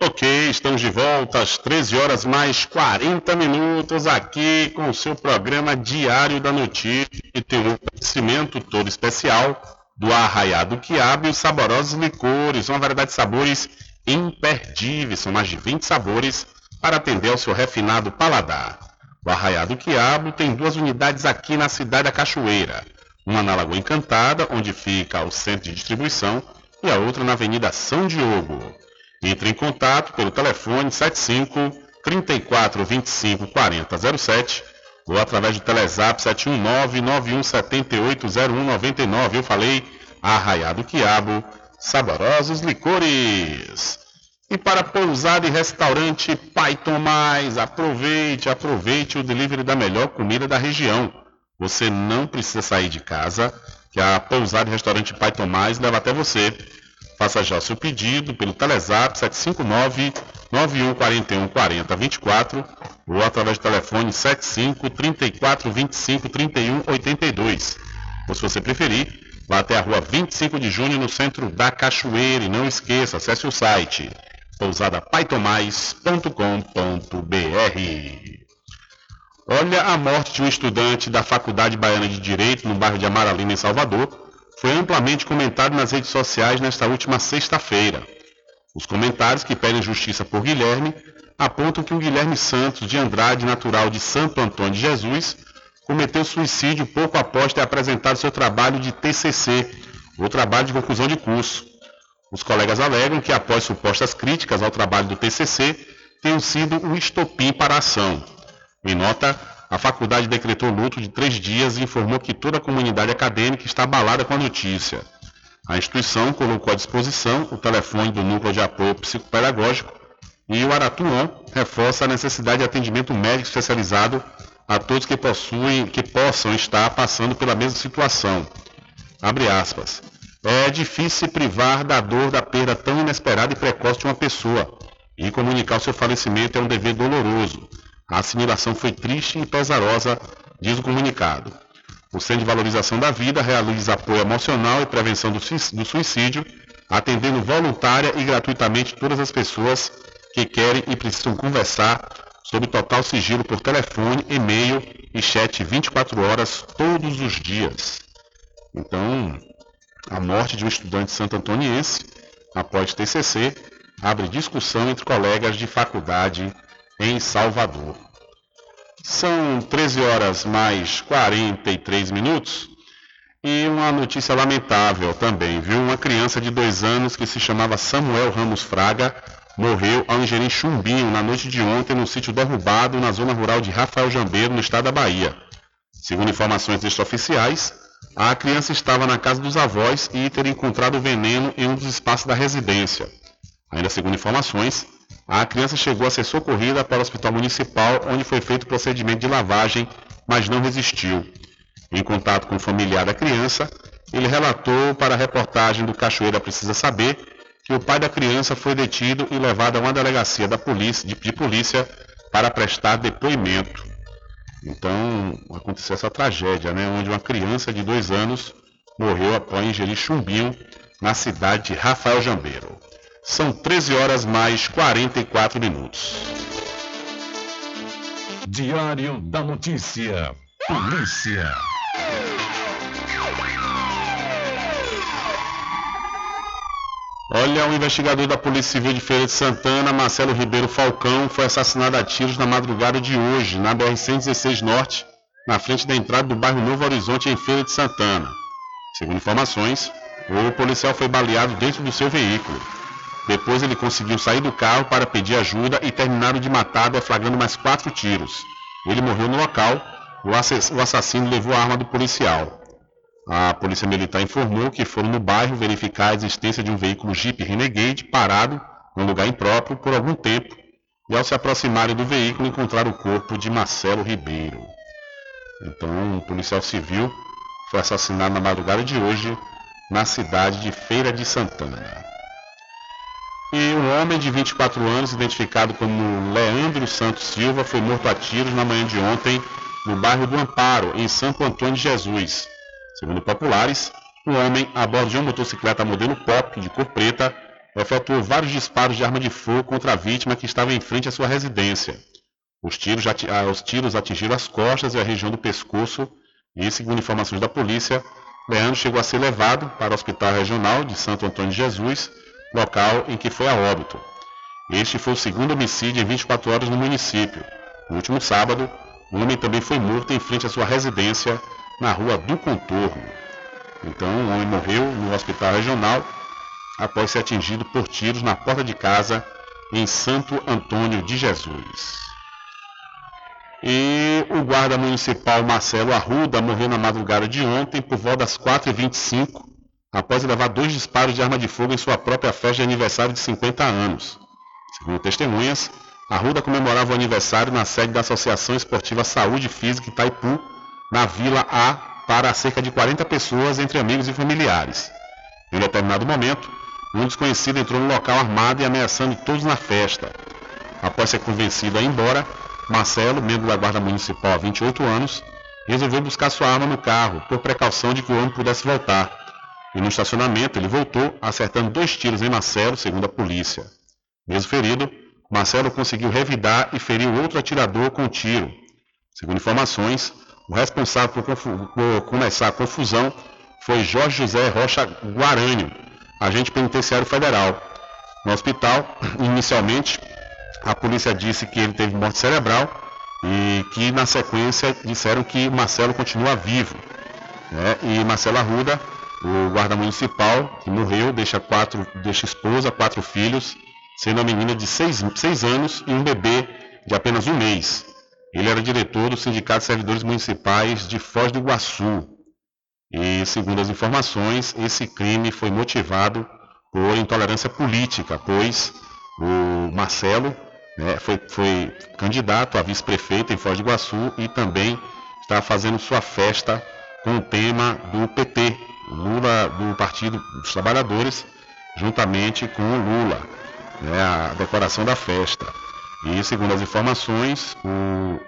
Ok, estamos de volta às 13 horas mais 40 minutos aqui com o seu programa Diário da Notícia e tem um oferecimento todo especial do Arraiado Quiabo e os saborosos licores, uma variedade de sabores imperdíveis, são mais de 20 sabores para atender ao seu refinado paladar. O Arraiado Quiabo tem duas unidades aqui na cidade da Cachoeira, uma na Lagoa Encantada, onde fica o centro de distribuição, e a outra na Avenida São Diogo. Entre em contato pelo telefone 75 34 25 40 07 ou através do Telezap 719 9178 0199. Eu falei Arraiado Quiabo, saborosos licores. E para pousada e restaurante Pai Tomás, aproveite, aproveite o delivery da melhor comida da região. Você não precisa sair de casa, que a pousada e restaurante Pai Tomás leva até você. Faça já o seu pedido pelo Telezap 759 9141 40 24 ou através do telefone 75 34 25 31 82. Ou se você preferir, vá até a rua 25 de junho no centro da Cachoeira e não esqueça, acesse o site pousadapaitomais.com.br. Olha, a morte de um estudante da Faculdade Baiana de Direito no bairro de Amaralina, em Salvador, foi amplamente comentado nas redes sociais nesta última sexta-feira. Os comentários que pedem justiça por Guilherme apontam que o Guilherme Santos de Andrade, natural de Santo Antônio de Jesus, cometeu suicídio pouco após ter apresentado seu trabalho de TCC, ou trabalho de conclusão de curso. Os colegas alegam que, após supostas críticas ao trabalho do TCC, tenham sido o estopim para a ação. Em nota, a faculdade decretou luto de três dias e informou que toda a comunidade acadêmica está abalada com a notícia. A instituição colocou à disposição o telefone do Núcleo de Apoio Psicopedagógico e o Aratuan reforça a necessidade de atendimento médico especializado a todos que, possuem, que possam estar passando pela mesma situação. Abre aspas. É difícil se privar da dor da perda tão inesperada e precoce de uma pessoa, e comunicar o seu falecimento é um dever doloroso. A assimilação foi triste e pesarosa, diz o comunicado. O Centro de Valorização da Vida realiza apoio emocional e prevenção do suicídio, atendendo voluntária e gratuitamente todas as pessoas que querem e precisam conversar sob total sigilo por telefone, e-mail e chat 24 horas todos os dias. Então, a morte de um estudante santo antoniense, após TCC, abre discussão entre colegas de faculdade em Salvador. São 13 horas mais 43 minutos e uma notícia lamentável também, viu? Uma criança de dois anos que se chamava Samuel Ramos Fraga morreu ao ingerir chumbinho na noite de ontem no sítio derrubado na zona rural de Rafael Jambeiro, no estado da Bahia. Segundo informações extraoficiais, a criança estava na casa dos avós e teria encontrado o veneno em um dos espaços da residência. Ainda segundo informações, a criança chegou a ser socorrida para o hospital municipal, onde foi feito o procedimento de lavagem, mas não resistiu. Em contato com o familiar da criança, ele relatou para a reportagem do Cachoeira Precisa Saber que o pai da criança foi detido e levado a uma delegacia da polícia, de, de polícia para prestar depoimento. Então aconteceu essa tragédia, né, onde uma criança de dois anos morreu após ingerir chumbinho na cidade de Rafael Jambeiro. São 13 horas mais 44 minutos. Diário da Notícia. Polícia. Olha, o investigador da Polícia Civil de Feira de Santana, Marcelo Ribeiro Falcão, foi assassinado a tiros na madrugada de hoje, na BR-116 Norte, na frente da entrada do bairro Novo Horizonte, em Feira de Santana. Segundo informações, o policial foi baleado dentro do seu veículo. Depois ele conseguiu sair do carro para pedir ajuda e terminaram de deflagrando mais quatro tiros. Ele morreu no local, o assassino levou a arma do policial. A Polícia Militar informou que foram no bairro verificar a existência de um veículo Jeep Renegade parado num lugar impróprio por algum tempo e ao se aproximarem do veículo encontraram o corpo de Marcelo Ribeiro. Então, um policial civil foi assassinado na madrugada de hoje na cidade de Feira de Santana. E um homem de 24 anos, identificado como Leandro Santos Silva, foi morto a tiros na manhã de ontem no bairro do Amparo, em Santo Antônio de Jesus. Segundo populares, um homem a bordo de uma motocicleta modelo Pop de cor preta efetuou vários disparos de arma de fogo contra a vítima que estava em frente à sua residência. Os tiros, ah, os tiros atingiram as costas e a região do pescoço e, segundo informações da polícia, Leandro chegou a ser levado para o Hospital Regional de Santo Antônio de Jesus, local em que foi a óbito. Este foi o segundo homicídio em 24 horas no município. No último sábado, um homem também foi morto em frente à sua residência na rua do Contorno. Então, o homem morreu no hospital regional após ser atingido por tiros na porta de casa em Santo Antônio de Jesus. E o guarda municipal Marcelo Arruda morreu na madrugada de ontem por volta das 4h25, após levar dois disparos de arma de fogo em sua própria festa de aniversário de 50 anos. Segundo testemunhas, Arruda comemorava o aniversário na sede da Associação Esportiva Saúde Física Itaipu, na Vila A para cerca de 40 pessoas, entre amigos e familiares. Em determinado momento, um desconhecido entrou no local armado e ameaçando todos na festa. Após ser convencido a ir embora, Marcelo, membro da Guarda Municipal há 28 anos, resolveu buscar sua arma no carro, por precaução de que o homem pudesse voltar. E no estacionamento ele voltou, acertando dois tiros em Marcelo, segundo a polícia. Mesmo ferido, Marcelo conseguiu revidar e feriu outro atirador com um tiro. Segundo informações, o responsável por, por começar a confusão foi Jorge José Rocha Guarânio, agente penitenciário federal. No hospital, inicialmente, a polícia disse que ele teve morte cerebral e que na sequência disseram que Marcelo continua vivo. Né? E Marcelo Arruda, o guarda municipal, que morreu, deixa, quatro, deixa esposa, quatro filhos, sendo uma menina de seis, seis anos e um bebê de apenas um mês. Ele era diretor do Sindicato de Servidores Municipais de Foz do Iguaçu. E, segundo as informações, esse crime foi motivado por intolerância política, pois o Marcelo né, foi, foi, candidato a vice-prefeito em Foz do Iguaçu e também está fazendo sua festa com o tema do PT, Lula do Partido dos Trabalhadores, juntamente com o Lula, né, a decoração da festa. E segundo as informações, o,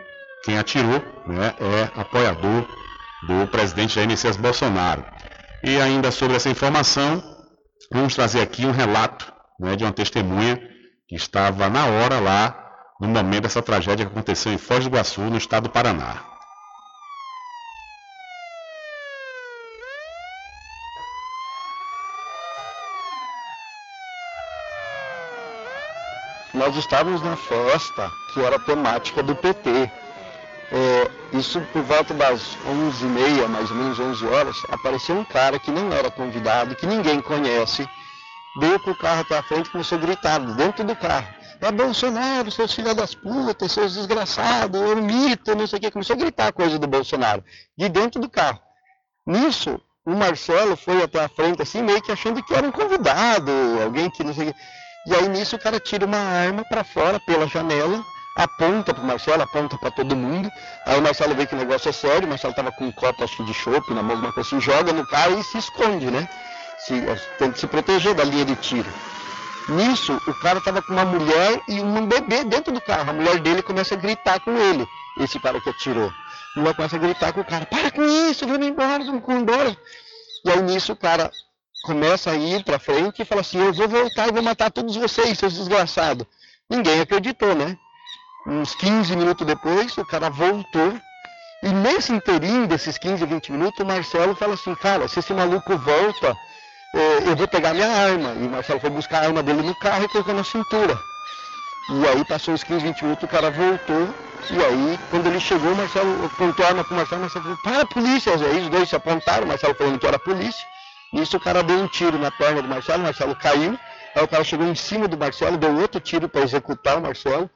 quem atirou né, é apoiador do presidente Jair Messias Bolsonaro. E ainda sobre essa informação, vamos trazer aqui um relato né, de uma testemunha que estava na hora lá, no momento dessa tragédia que aconteceu em Foz do Iguaçu, no estado do Paraná. Nós estávamos na festa que era temática do PT. É, isso por volta das 11h30, mais ou menos 11 horas, apareceu um cara que não era convidado, que ninguém conhece, veio pro carro até a frente e começou a gritar dentro do carro. É Bolsonaro, seus filhos das putas, seus desgraçados, eu mito, não sei o que. Começou a gritar coisa do Bolsonaro, de dentro do carro. Nisso, o Marcelo foi até a frente, assim, meio que achando que era um convidado, alguém que não sei o que. E aí nisso o cara tira uma arma para fora pela janela, aponta pro Marcelo, aponta para todo mundo. Aí o Marcelo vê que o negócio é sério, o Marcelo tava com um copo acho de chopp na mão, alguma coisa assim, joga no carro e se esconde, né? Se, que se proteger da linha de tiro. Nisso, o cara tava com uma mulher e um bebê dentro do carro. A mulher dele começa a gritar com ele, esse cara que atirou. A mulher começa a gritar com o cara, para com isso, vamos embora, vamos embora. E aí nisso o cara começa a ir para frente e fala assim, eu vou voltar e vou matar todos vocês, seus desgraçados. Ninguém acreditou, né? Uns 15 minutos depois, o cara voltou. E nesse inteirinho desses 15, 20 minutos, o Marcelo fala assim, cara, se esse maluco volta, eh, eu vou pegar minha arma. E o Marcelo foi buscar a arma dele no carro e colocou na cintura. E aí passou uns 15, 20 minutos, o cara voltou. E aí, quando ele chegou, o Marcelo apontou a arma pro Marcelo, o Marcelo falou, para a polícia. Aí os dois se apontaram, o Marcelo falando que era a polícia. Nisso o cara deu um tiro na perna do Marcelo, o Marcelo caiu. Aí o cara chegou em cima do Marcelo, deu outro tiro para executar o Marcelo.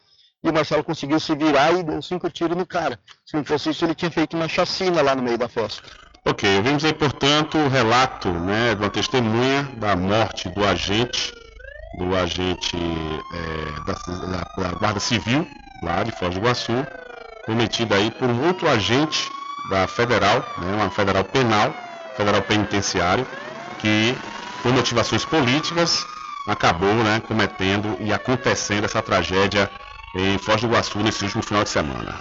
E o Marcelo conseguiu se virar e deu cinco tiros no cara. Se não fosse isso, ele tinha feito uma chacina lá no meio da festa. Ok, ouvimos aí, portanto, o relato né, de uma testemunha da morte do agente, do agente é, da, da, da, Guarda Civil, lá de Foz do Iguaçu, cometida aí por um outro agente da Federal, né, uma Federal Penal, Federal Penitenciário, que, por motivações políticas, acabou né, cometendo e acontecendo essa tragédia em Foz do Iguaçu nesse último final de semana.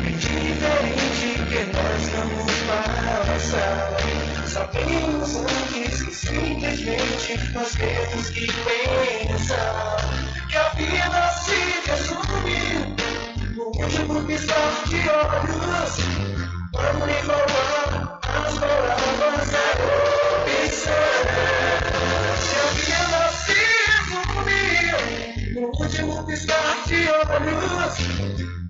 diferente que nós vamos passar. Sabemos antes que simplesmente nós temos que pensar que a vida se resume no último piscar de olhos. Vamos lhe as palavras da opção. último piscar de olhos,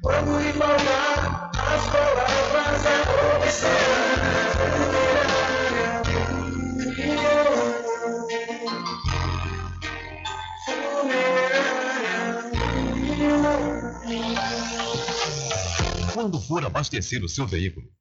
quando embalmar as palavras da obsessão funerária. Quando for abastecer o seu veículo,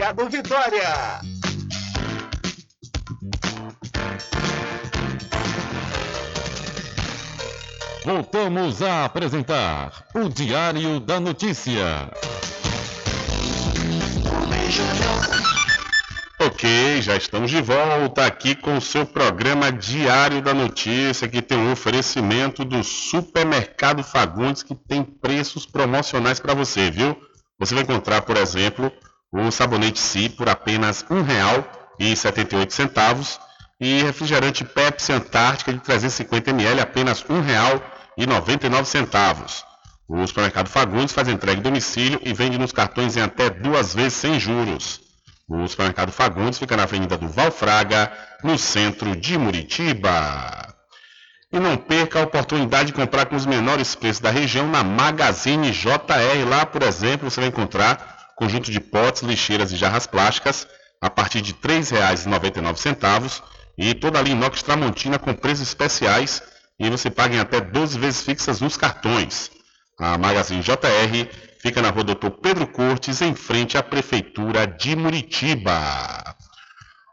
Vitória. Voltamos a apresentar o Diário da Notícia. Ok, já estamos de volta aqui com o seu programa Diário da Notícia, que tem um oferecimento do Supermercado Fagundes, que tem preços promocionais para você, viu? Você vai encontrar, por exemplo, o sabonete Si por apenas R$ 1,78 e refrigerante Pepsi Antártica de 350ml apenas R$ 1,99. O Supermercado Fagundes faz entrega em domicílio e vende nos cartões em até duas vezes sem juros. O Supermercado Fagundes fica na Avenida do Valfraga, no centro de Muritiba. E não perca a oportunidade de comprar com os menores preços da região na Magazine JR. Lá, por exemplo, você vai encontrar conjunto de potes, lixeiras e jarras plásticas a partir de R$ 3,99 e toda a linha inox Tramontina com preços especiais e você paga em até 12 vezes fixas nos cartões. A Magazine JR fica na rua Doutor Pedro Cortes, em frente à Prefeitura de Muritiba.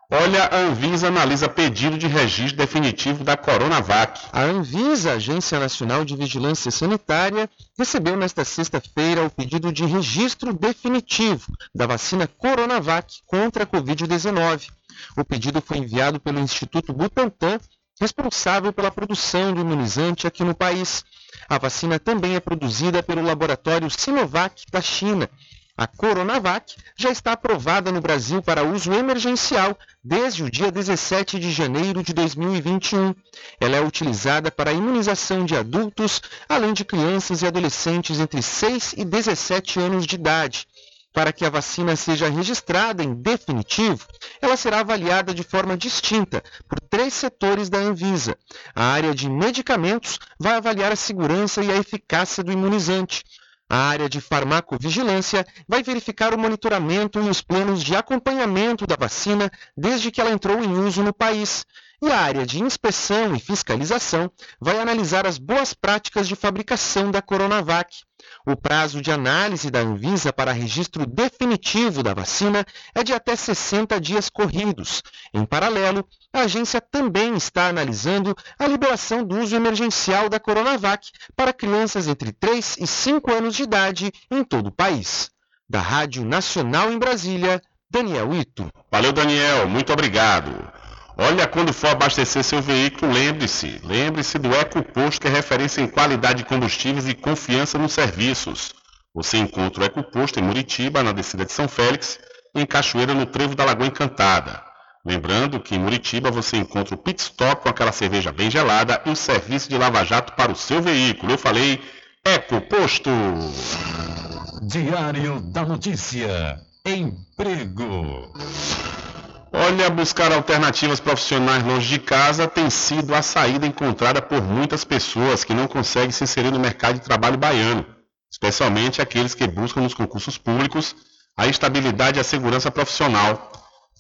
Olha, a Anvisa analisa pedido de registro definitivo da Coronavac. A Anvisa, Agência Nacional de Vigilância Sanitária, recebeu nesta sexta-feira o pedido de registro definitivo da vacina Coronavac contra a Covid-19. O pedido foi enviado pelo Instituto Butantan, responsável pela produção do imunizante aqui no país. A vacina também é produzida pelo laboratório Sinovac da China. A Coronavac já está aprovada no Brasil para uso emergencial desde o dia 17 de janeiro de 2021. Ela é utilizada para a imunização de adultos, além de crianças e adolescentes entre 6 e 17 anos de idade. Para que a vacina seja registrada em definitivo, ela será avaliada de forma distinta por três setores da Anvisa. A área de medicamentos vai avaliar a segurança e a eficácia do imunizante. A área de farmacovigilância vai verificar o monitoramento e os planos de acompanhamento da vacina desde que ela entrou em uso no país. E a área de inspeção e fiscalização vai analisar as boas práticas de fabricação da Coronavac. O prazo de análise da Anvisa para registro definitivo da vacina é de até 60 dias corridos. Em paralelo, a agência também está analisando a liberação do uso emergencial da Coronavac para crianças entre 3 e 5 anos de idade em todo o país. Da Rádio Nacional em Brasília, Daniel Ito. Valeu, Daniel, muito obrigado. Olha, quando for abastecer seu veículo, lembre-se, lembre-se do EcoPosto, que é referência em qualidade de combustíveis e confiança nos serviços. Você encontra o EcoPosto em Muritiba, na descida de São Félix, e em Cachoeira, no Trevo da Lagoa Encantada. Lembrando que em Muritiba você encontra o pit stop com aquela cerveja bem gelada e o serviço de lava-jato para o seu veículo. Eu falei EcoPosto. Diário da Notícia. Emprego. Olha, buscar alternativas profissionais longe de casa tem sido a saída encontrada por muitas pessoas que não conseguem se inserir no mercado de trabalho baiano, especialmente aqueles que buscam nos concursos públicos a estabilidade e a segurança profissional.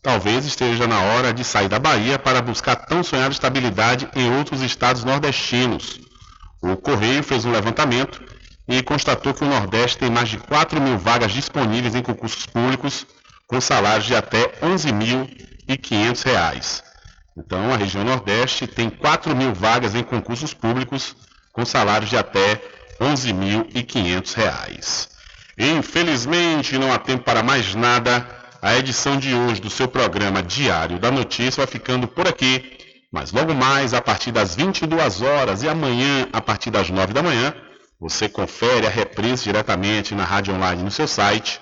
Talvez esteja na hora de sair da Bahia para buscar tão sonhada estabilidade em outros estados nordestinos. O Correio fez um levantamento e constatou que o Nordeste tem mais de 4 mil vagas disponíveis em concursos públicos com salários de até R$ 11.500. Então, a região Nordeste tem 4 mil vagas em concursos públicos com salários de até R$ 11.500. Infelizmente, não há tempo para mais nada. A edição de hoje do seu programa Diário da Notícia vai ficando por aqui. Mas logo mais, a partir das 22 horas e amanhã, a partir das 9 da manhã, você confere a reprise diretamente na rádio online no seu site